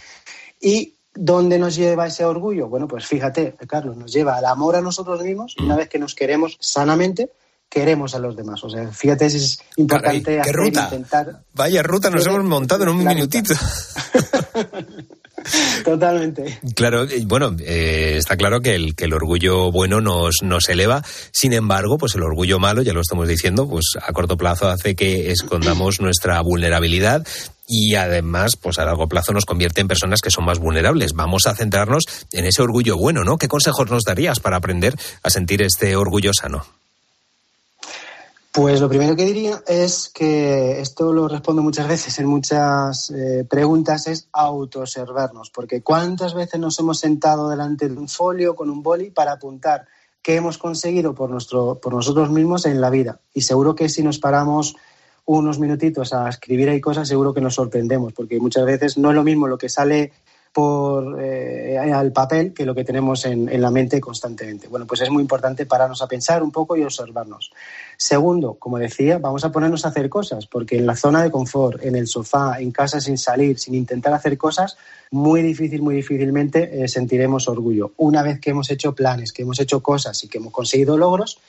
[SPEAKER 27] Y ¿Dónde nos lleva ese orgullo? Bueno, pues fíjate, Carlos, nos lleva al amor a nosotros mismos. Mm. Una vez que nos queremos sanamente, queremos a los demás. O sea, fíjate si es importante
[SPEAKER 1] Caray, ¿qué
[SPEAKER 27] hacer,
[SPEAKER 1] ruta?
[SPEAKER 27] intentar.
[SPEAKER 1] Vaya ruta nos hemos montado en un minutito.
[SPEAKER 27] Totalmente.
[SPEAKER 1] Claro, bueno, eh, está claro que el, que el orgullo bueno nos, nos eleva. Sin embargo, pues el orgullo malo, ya lo estamos diciendo, pues a corto plazo hace que escondamos nuestra vulnerabilidad y además, pues a largo plazo nos convierte en personas que son más vulnerables. Vamos a centrarnos en ese orgullo bueno, ¿no? ¿Qué consejos nos darías para aprender a sentir este orgullo sano?
[SPEAKER 27] Pues lo primero que diría es que esto lo respondo muchas veces en muchas eh, preguntas, es autoobservarnos, porque cuántas veces nos hemos sentado delante de un folio con un boli para apuntar qué hemos conseguido por, nuestro, por nosotros mismos en la vida. Y seguro que si nos paramos unos minutitos a escribir ahí cosas, seguro que nos sorprendemos, porque muchas veces no es lo mismo lo que sale por eh, al papel que lo que tenemos en, en, la mente constantemente. Bueno, pues es muy importante pararnos a pensar un poco y observarnos. Segundo, como decía, vamos a ponernos a hacer cosas, porque en la zona de confort, en el sofá, en casa sin salir, sin intentar hacer cosas, muy difícil, muy difícilmente eh, sentiremos orgullo. Una vez que hemos hecho planes, que hemos hecho cosas y que hemos conseguido logros,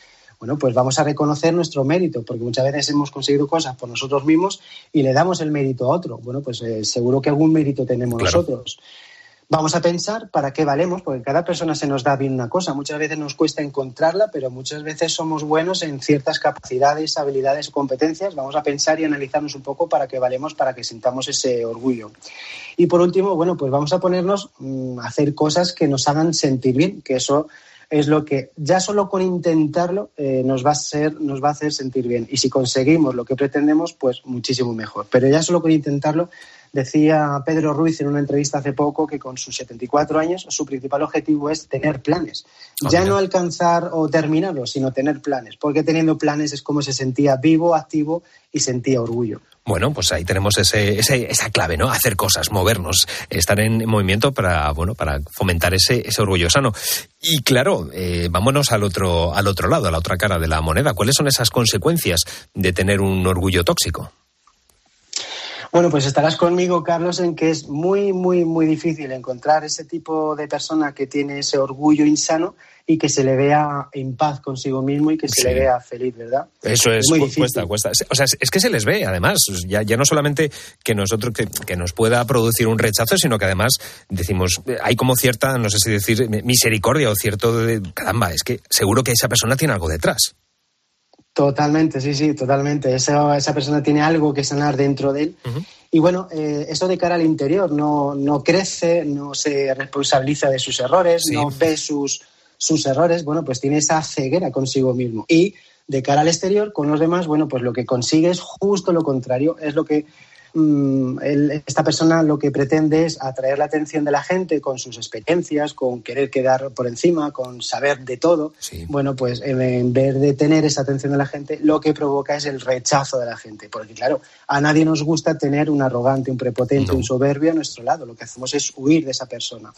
[SPEAKER 27] bueno, pues vamos a reconocer nuestro mérito, porque muchas veces hemos conseguido cosas por nosotros mismos y le damos el mérito a otro. Bueno, pues eh, seguro que algún mérito tenemos claro. nosotros. Vamos a pensar para qué valemos, porque cada persona se nos da bien una cosa. Muchas veces nos cuesta encontrarla, pero muchas veces somos buenos en ciertas capacidades, habilidades o competencias. Vamos a pensar y analizarnos un poco para qué valemos, para que sintamos ese orgullo. Y por último, bueno, pues vamos a ponernos mmm, a hacer cosas que nos hagan sentir bien, que eso es lo que ya solo con intentarlo eh, nos, va a ser, nos va a hacer sentir bien. Y si conseguimos lo que pretendemos, pues muchísimo mejor. Pero ya solo con intentarlo, decía Pedro Ruiz en una entrevista hace poco que con sus 74 años su principal objetivo es tener planes. Ya no alcanzar o terminarlos, sino tener planes. Porque teniendo planes es como se sentía vivo, activo y sentía orgullo.
[SPEAKER 1] Bueno, pues ahí tenemos ese, ese, esa clave, ¿no? Hacer cosas, movernos, estar en movimiento para, bueno, para fomentar ese, ese orgullo sano. Y claro, eh, vámonos al otro, al otro lado, a la otra cara de la moneda. ¿Cuáles son esas consecuencias de tener un orgullo tóxico?
[SPEAKER 27] Bueno, pues estarás conmigo, Carlos, en que es muy, muy, muy difícil encontrar ese tipo de persona que tiene ese orgullo insano y que se le vea en paz consigo mismo y que se sí. le vea feliz, ¿verdad?
[SPEAKER 1] Eso es, muy cuesta, cuesta. O sea, es que se les ve, además, ya, ya no solamente que nosotros, que, que, nos pueda producir un rechazo, sino que además decimos, hay como cierta, no sé si decir, misericordia o cierto de, caramba, es que seguro que esa persona tiene algo detrás.
[SPEAKER 27] Totalmente, sí, sí, totalmente. Esa, esa persona tiene algo que sanar dentro de él. Uh -huh. Y bueno, eh, eso de cara al interior, no, no crece, no se responsabiliza de sus errores, sí. no ve sus, sus errores, bueno, pues tiene esa ceguera consigo mismo. Y de cara al exterior, con los demás, bueno, pues lo que consigue es justo lo contrario, es lo que esta persona lo que pretende es atraer la atención de la gente con sus experiencias, con querer quedar por encima, con saber de todo. Sí. Bueno, pues en, en vez de tener esa atención de la gente, lo que provoca es el rechazo de la gente. Porque claro, a nadie nos gusta tener un arrogante, un prepotente, no. un soberbio a nuestro lado. Lo que hacemos es huir de esa persona.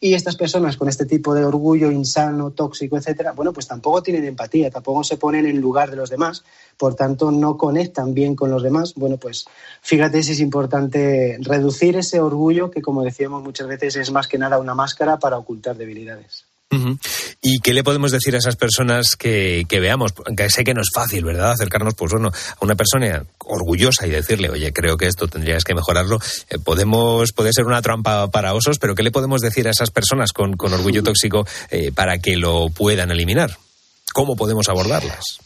[SPEAKER 27] Y estas personas con este tipo de orgullo insano, tóxico, etcétera, bueno, pues tampoco tienen empatía, tampoco se ponen en lugar de los demás, por tanto no conectan bien con los demás. Bueno, pues fíjate si es importante reducir ese orgullo que, como decíamos muchas veces, es más que nada una máscara para ocultar debilidades.
[SPEAKER 1] Uh -huh. ¿Y qué le podemos decir a esas personas que, que, veamos? Que sé que no es fácil, ¿verdad? Acercarnos, pues bueno, a una persona orgullosa y decirle, oye, creo que esto tendrías que mejorarlo. Eh, podemos, puede ser una trampa para osos, pero ¿qué le podemos decir a esas personas con, con orgullo tóxico eh, para que lo puedan eliminar? ¿Cómo podemos abordarlas?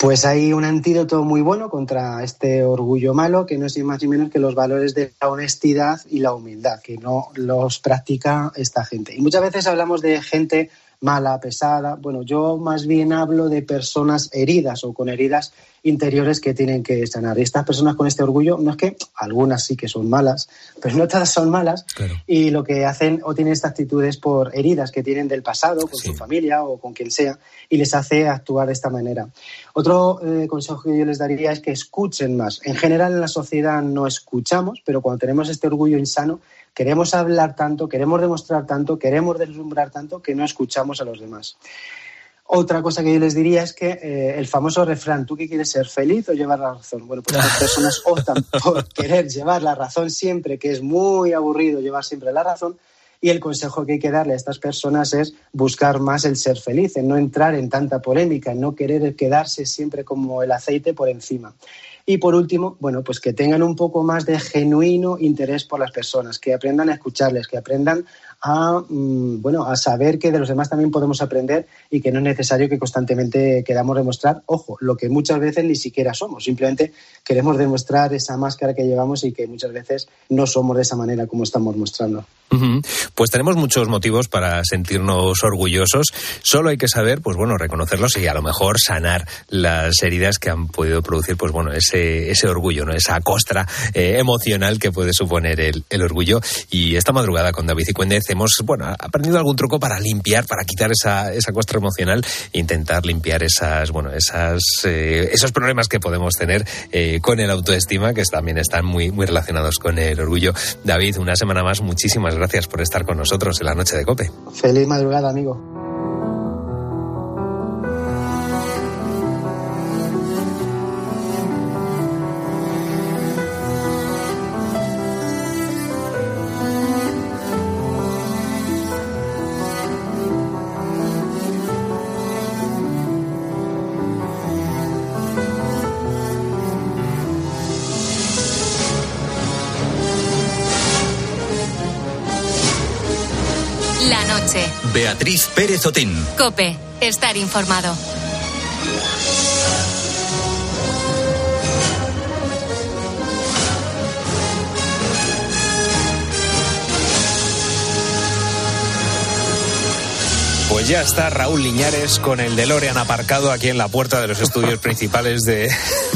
[SPEAKER 27] Pues hay un antídoto muy bueno contra este orgullo malo, que no es ni más ni menos que los valores de la honestidad y la humildad, que no los practica esta gente. Y muchas veces hablamos de gente mala, pesada. Bueno, yo más bien hablo de personas heridas o con heridas interiores que tienen que sanar. Y estas personas con este orgullo, no es que algunas sí que son malas, pero no todas son malas. Claro. Y lo que hacen o tienen estas actitudes por heridas que tienen del pasado, con sí. su familia o con quien sea, y les hace actuar de esta manera. Otro eh, consejo que yo les daría es que escuchen más. En general en la sociedad no escuchamos, pero cuando tenemos este orgullo insano, queremos hablar tanto, queremos demostrar tanto, queremos deslumbrar tanto que no escuchamos a los demás. Otra cosa que yo les diría es que eh, el famoso refrán, ¿tú qué quieres ser feliz o llevar la razón? Bueno, pues las personas optan por querer llevar la razón siempre, que es muy aburrido llevar siempre la razón, y el consejo que hay que darle a estas personas es buscar más el ser feliz, en no entrar en tanta polémica, en no querer quedarse siempre como el aceite por encima. Y por último, bueno, pues que tengan un poco más de genuino interés por las personas, que aprendan a escucharles, que aprendan a, mmm, bueno, a saber que de los demás también podemos aprender y que no es necesario que constantemente queramos demostrar, ojo, lo que muchas veces ni siquiera somos, simplemente queremos demostrar esa máscara que llevamos y que muchas veces no somos de esa manera como estamos mostrando.
[SPEAKER 1] Pues tenemos muchos motivos para sentirnos orgullosos, solo hay que saber, pues bueno, reconocerlos y a lo mejor sanar las heridas que han podido producir, pues bueno, ese, ese orgullo, ¿no? esa costra eh, emocional que puede suponer el, el orgullo. Y esta madrugada con David y Hemos, bueno, aprendido algún truco para limpiar, para quitar esa, esa costra emocional e intentar limpiar esas, bueno, esas, eh, esos problemas que podemos tener eh, con el autoestima, que también están muy, muy relacionados con el orgullo. David, una semana más, muchísimas gracias por estar con nosotros en la noche de Cope.
[SPEAKER 27] Feliz madrugada, amigo.
[SPEAKER 2] Beatriz Pérez Otín.
[SPEAKER 3] Cope. Estar informado.
[SPEAKER 1] Pues ya está Raúl Liñares con el DeLorean aparcado aquí en la puerta de los estudios principales de,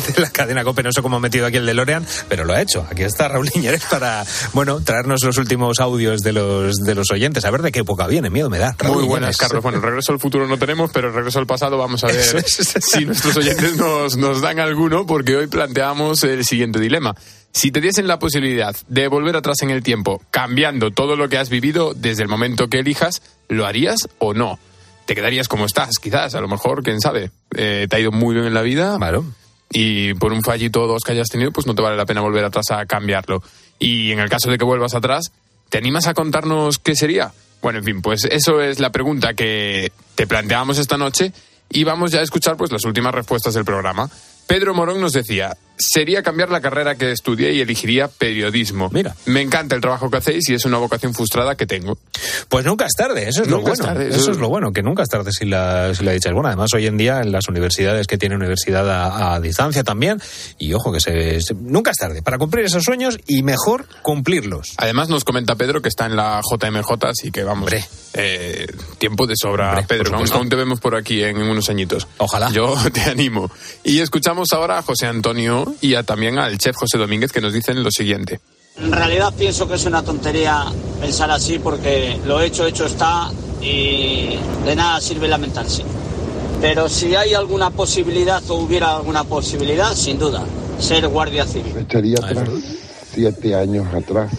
[SPEAKER 1] de la cadena COPE. No sé cómo ha metido aquí el DeLorean, pero lo ha hecho. Aquí está Raúl Liñares para, bueno, traernos los últimos audios de los, de los oyentes. A ver de qué época viene, miedo me da. Raúl
[SPEAKER 11] Muy buenas. Carlos. Bueno, regreso al futuro no tenemos, pero el regreso al pasado vamos a ver
[SPEAKER 1] es.
[SPEAKER 11] si nuestros oyentes nos, nos dan alguno, porque hoy planteamos el siguiente dilema. Si te diesen la posibilidad de volver atrás en el tiempo, cambiando todo lo que has vivido desde el momento que elijas, ¿lo harías o no? ¿Te quedarías como estás? Quizás, a lo mejor, quién sabe. Eh, te ha ido muy bien en la vida.
[SPEAKER 1] Claro.
[SPEAKER 11] Y por un fallito o dos que hayas tenido, pues no te vale la pena volver atrás a cambiarlo. Y en el caso de que vuelvas atrás, ¿te animas a contarnos qué sería? Bueno, en fin, pues eso es la pregunta que te planteamos esta noche y vamos ya a escuchar pues las últimas respuestas del programa. Pedro Morón nos decía, sería cambiar la carrera que estudié y elegiría periodismo.
[SPEAKER 1] Mira.
[SPEAKER 11] Me encanta el trabajo que hacéis y es una vocación frustrada que tengo.
[SPEAKER 1] Pues nunca es tarde, eso es lo
[SPEAKER 11] es
[SPEAKER 1] bueno.
[SPEAKER 11] tarde,
[SPEAKER 1] eso,
[SPEAKER 11] eso
[SPEAKER 1] es lo bueno, que nunca es tarde si la, si la dicha es buena. Además, hoy en día en las universidades que tienen universidad a, a distancia también, y ojo que se, se- nunca es tarde para cumplir esos sueños y mejor cumplirlos.
[SPEAKER 11] Además nos comenta Pedro que está en la JMJ, así que vamos, eh, tiempo de sobra,
[SPEAKER 1] Hombre,
[SPEAKER 11] Pedro. aún te vemos por aquí en unos añitos.
[SPEAKER 1] Ojalá.
[SPEAKER 11] Yo te animo. Y escuchamos ahora a José Antonio y a, también al chef José Domínguez que nos dicen lo siguiente.
[SPEAKER 28] En realidad pienso que es una tontería pensar así porque lo hecho, hecho está y de nada sirve lamentarse. Pero si hay alguna posibilidad o hubiera alguna posibilidad, sin duda, ser guardia civil.
[SPEAKER 29] Echaría atrás, siete años atrás,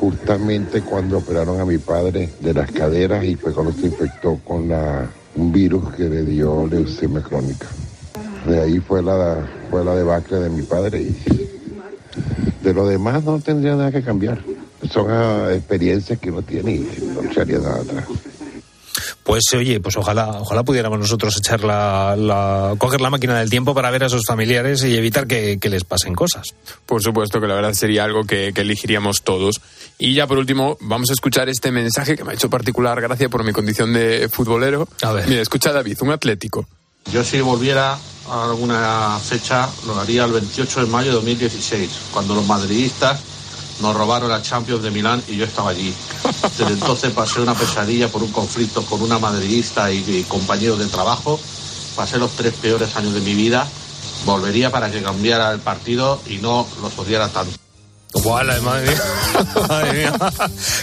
[SPEAKER 29] justamente cuando operaron a mi padre de las caderas y fue cuando se infectó con la, un virus que le dio leucemia crónica. De ahí fue la, fue la debacle de mi padre y de lo demás no tendría nada que cambiar. Son ah, experiencias que uno tiene y no echaría nada atrás.
[SPEAKER 1] Pues oye, pues ojalá, ojalá pudiéramos nosotros echar la, la- coger la máquina del tiempo para ver a esos familiares y evitar que, que les pasen cosas.
[SPEAKER 11] Por supuesto que la verdad sería algo que, que elegiríamos todos. Y ya por último, vamos a escuchar este mensaje que me ha hecho particular gracia por mi condición de futbolero.
[SPEAKER 1] A ver.
[SPEAKER 11] Mira, escucha David, un atlético.
[SPEAKER 30] Yo si volviera a alguna fecha lo haría el 28 de mayo de 2016, cuando los madridistas nos robaron la Champions de Milán y yo estaba allí. Desde entonces pasé una pesadilla por un conflicto con una madridista y, y de trabajo. Pasé los tres peores años de mi vida. Volvería para que cambiara el partido y no los odiara tanto.
[SPEAKER 1] Madre mía. Madre mía.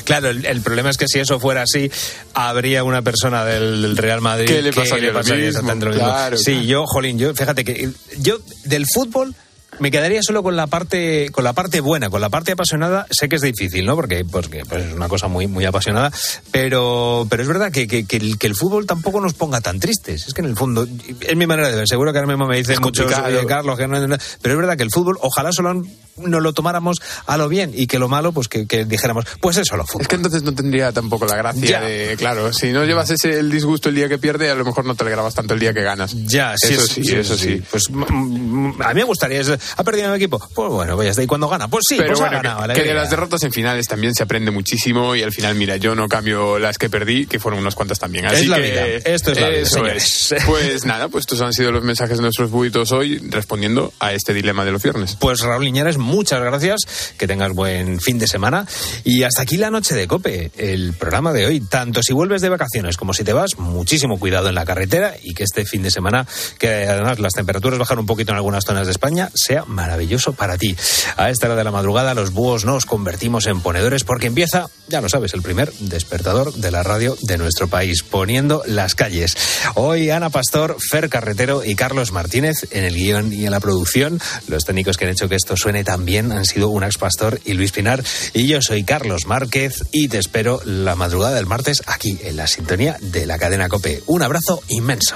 [SPEAKER 1] Claro, el, el problema es que si eso fuera así, habría una persona del, del Real Madrid
[SPEAKER 11] Que le pasaría mismo. claro,
[SPEAKER 1] sí,
[SPEAKER 11] claro.
[SPEAKER 1] yo, jolín, yo, fíjate que yo del fútbol me quedaría solo con la parte con la parte buena, con la parte apasionada. Sé que es difícil, ¿no? Porque, porque pues, es una cosa muy muy apasionada, pero pero es verdad que, que, que el, que el fútbol tampoco nos ponga tan tristes. Es que en el fondo es mi manera de ver. Seguro que ahora mismo me dicen muchos. "Oye, Carlos, que no, no", pero es verdad que el fútbol, ojalá solo nos lo tomáramos a lo bien y que lo malo, pues que, que dijéramos, pues eso, lo fútbol.
[SPEAKER 11] Es que entonces no tendría tampoco la gracia
[SPEAKER 1] Ya.
[SPEAKER 11] de, claro, si no llevas ese el disgusto el día que pierde, a lo mejor no te alegrabas tanto el día que ganas.
[SPEAKER 1] Ya, sí,
[SPEAKER 11] eso
[SPEAKER 1] sí,
[SPEAKER 11] sí, eso sí.
[SPEAKER 1] Pues mm, mm, a mí me gustaría. ¿Ha perdido mi equipo? Pues bueno, pues ya está. ¿Y cuando gana? Pues sí,
[SPEAKER 11] Pero
[SPEAKER 1] pues
[SPEAKER 11] bueno,
[SPEAKER 1] ha ganado.
[SPEAKER 11] que, de las derrotas en finales también se aprende muchísimo y al final, mira, yo no cambio las que perdí, que fueron unas cuantas también. Así
[SPEAKER 1] Es la
[SPEAKER 11] que
[SPEAKER 1] vida. Esto es la
[SPEAKER 11] eso es. Pues nada, pues estos han sido los mensajes de nuestros buitos hoy respondiendo a este dilema de los viernes.
[SPEAKER 1] Pues Raúl Liñares, muchas gracias, que tengas buen fin de semana y hasta aquí la noche de Cope, el programa de hoy. Tanto si vuelves de vacaciones como si te vas, muchísimo cuidado en la carretera y que este fin de semana, que además las temperaturas bajan un poquito en algunas zonas de España, sea maravilloso para ti. A esta hora de la madrugada los búhos nos convertimos en ponedores porque empieza, ya lo sabes, el primer despertador de la radio de nuestro país, poniendo las calles. Hoy Ana Pastor, Fer Carretero y Carlos Martínez en el guion y en la producción. Los técnicos que han hecho que esto suene tan bien han sido Unax Pastor y Luis Pinar. Y yo soy Carlos Márquez y te espero la madrugada del martes aquí en la sintonía de la cadena Cope. Un abrazo inmenso.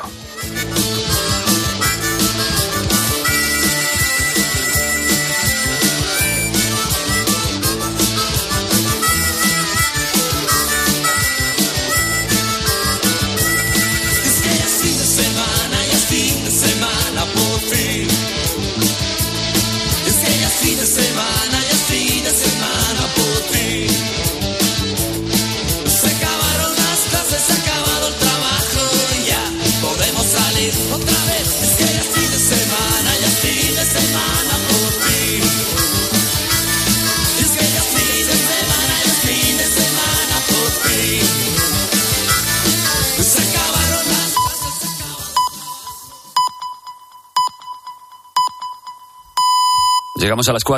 [SPEAKER 31] Llegamos a las 4.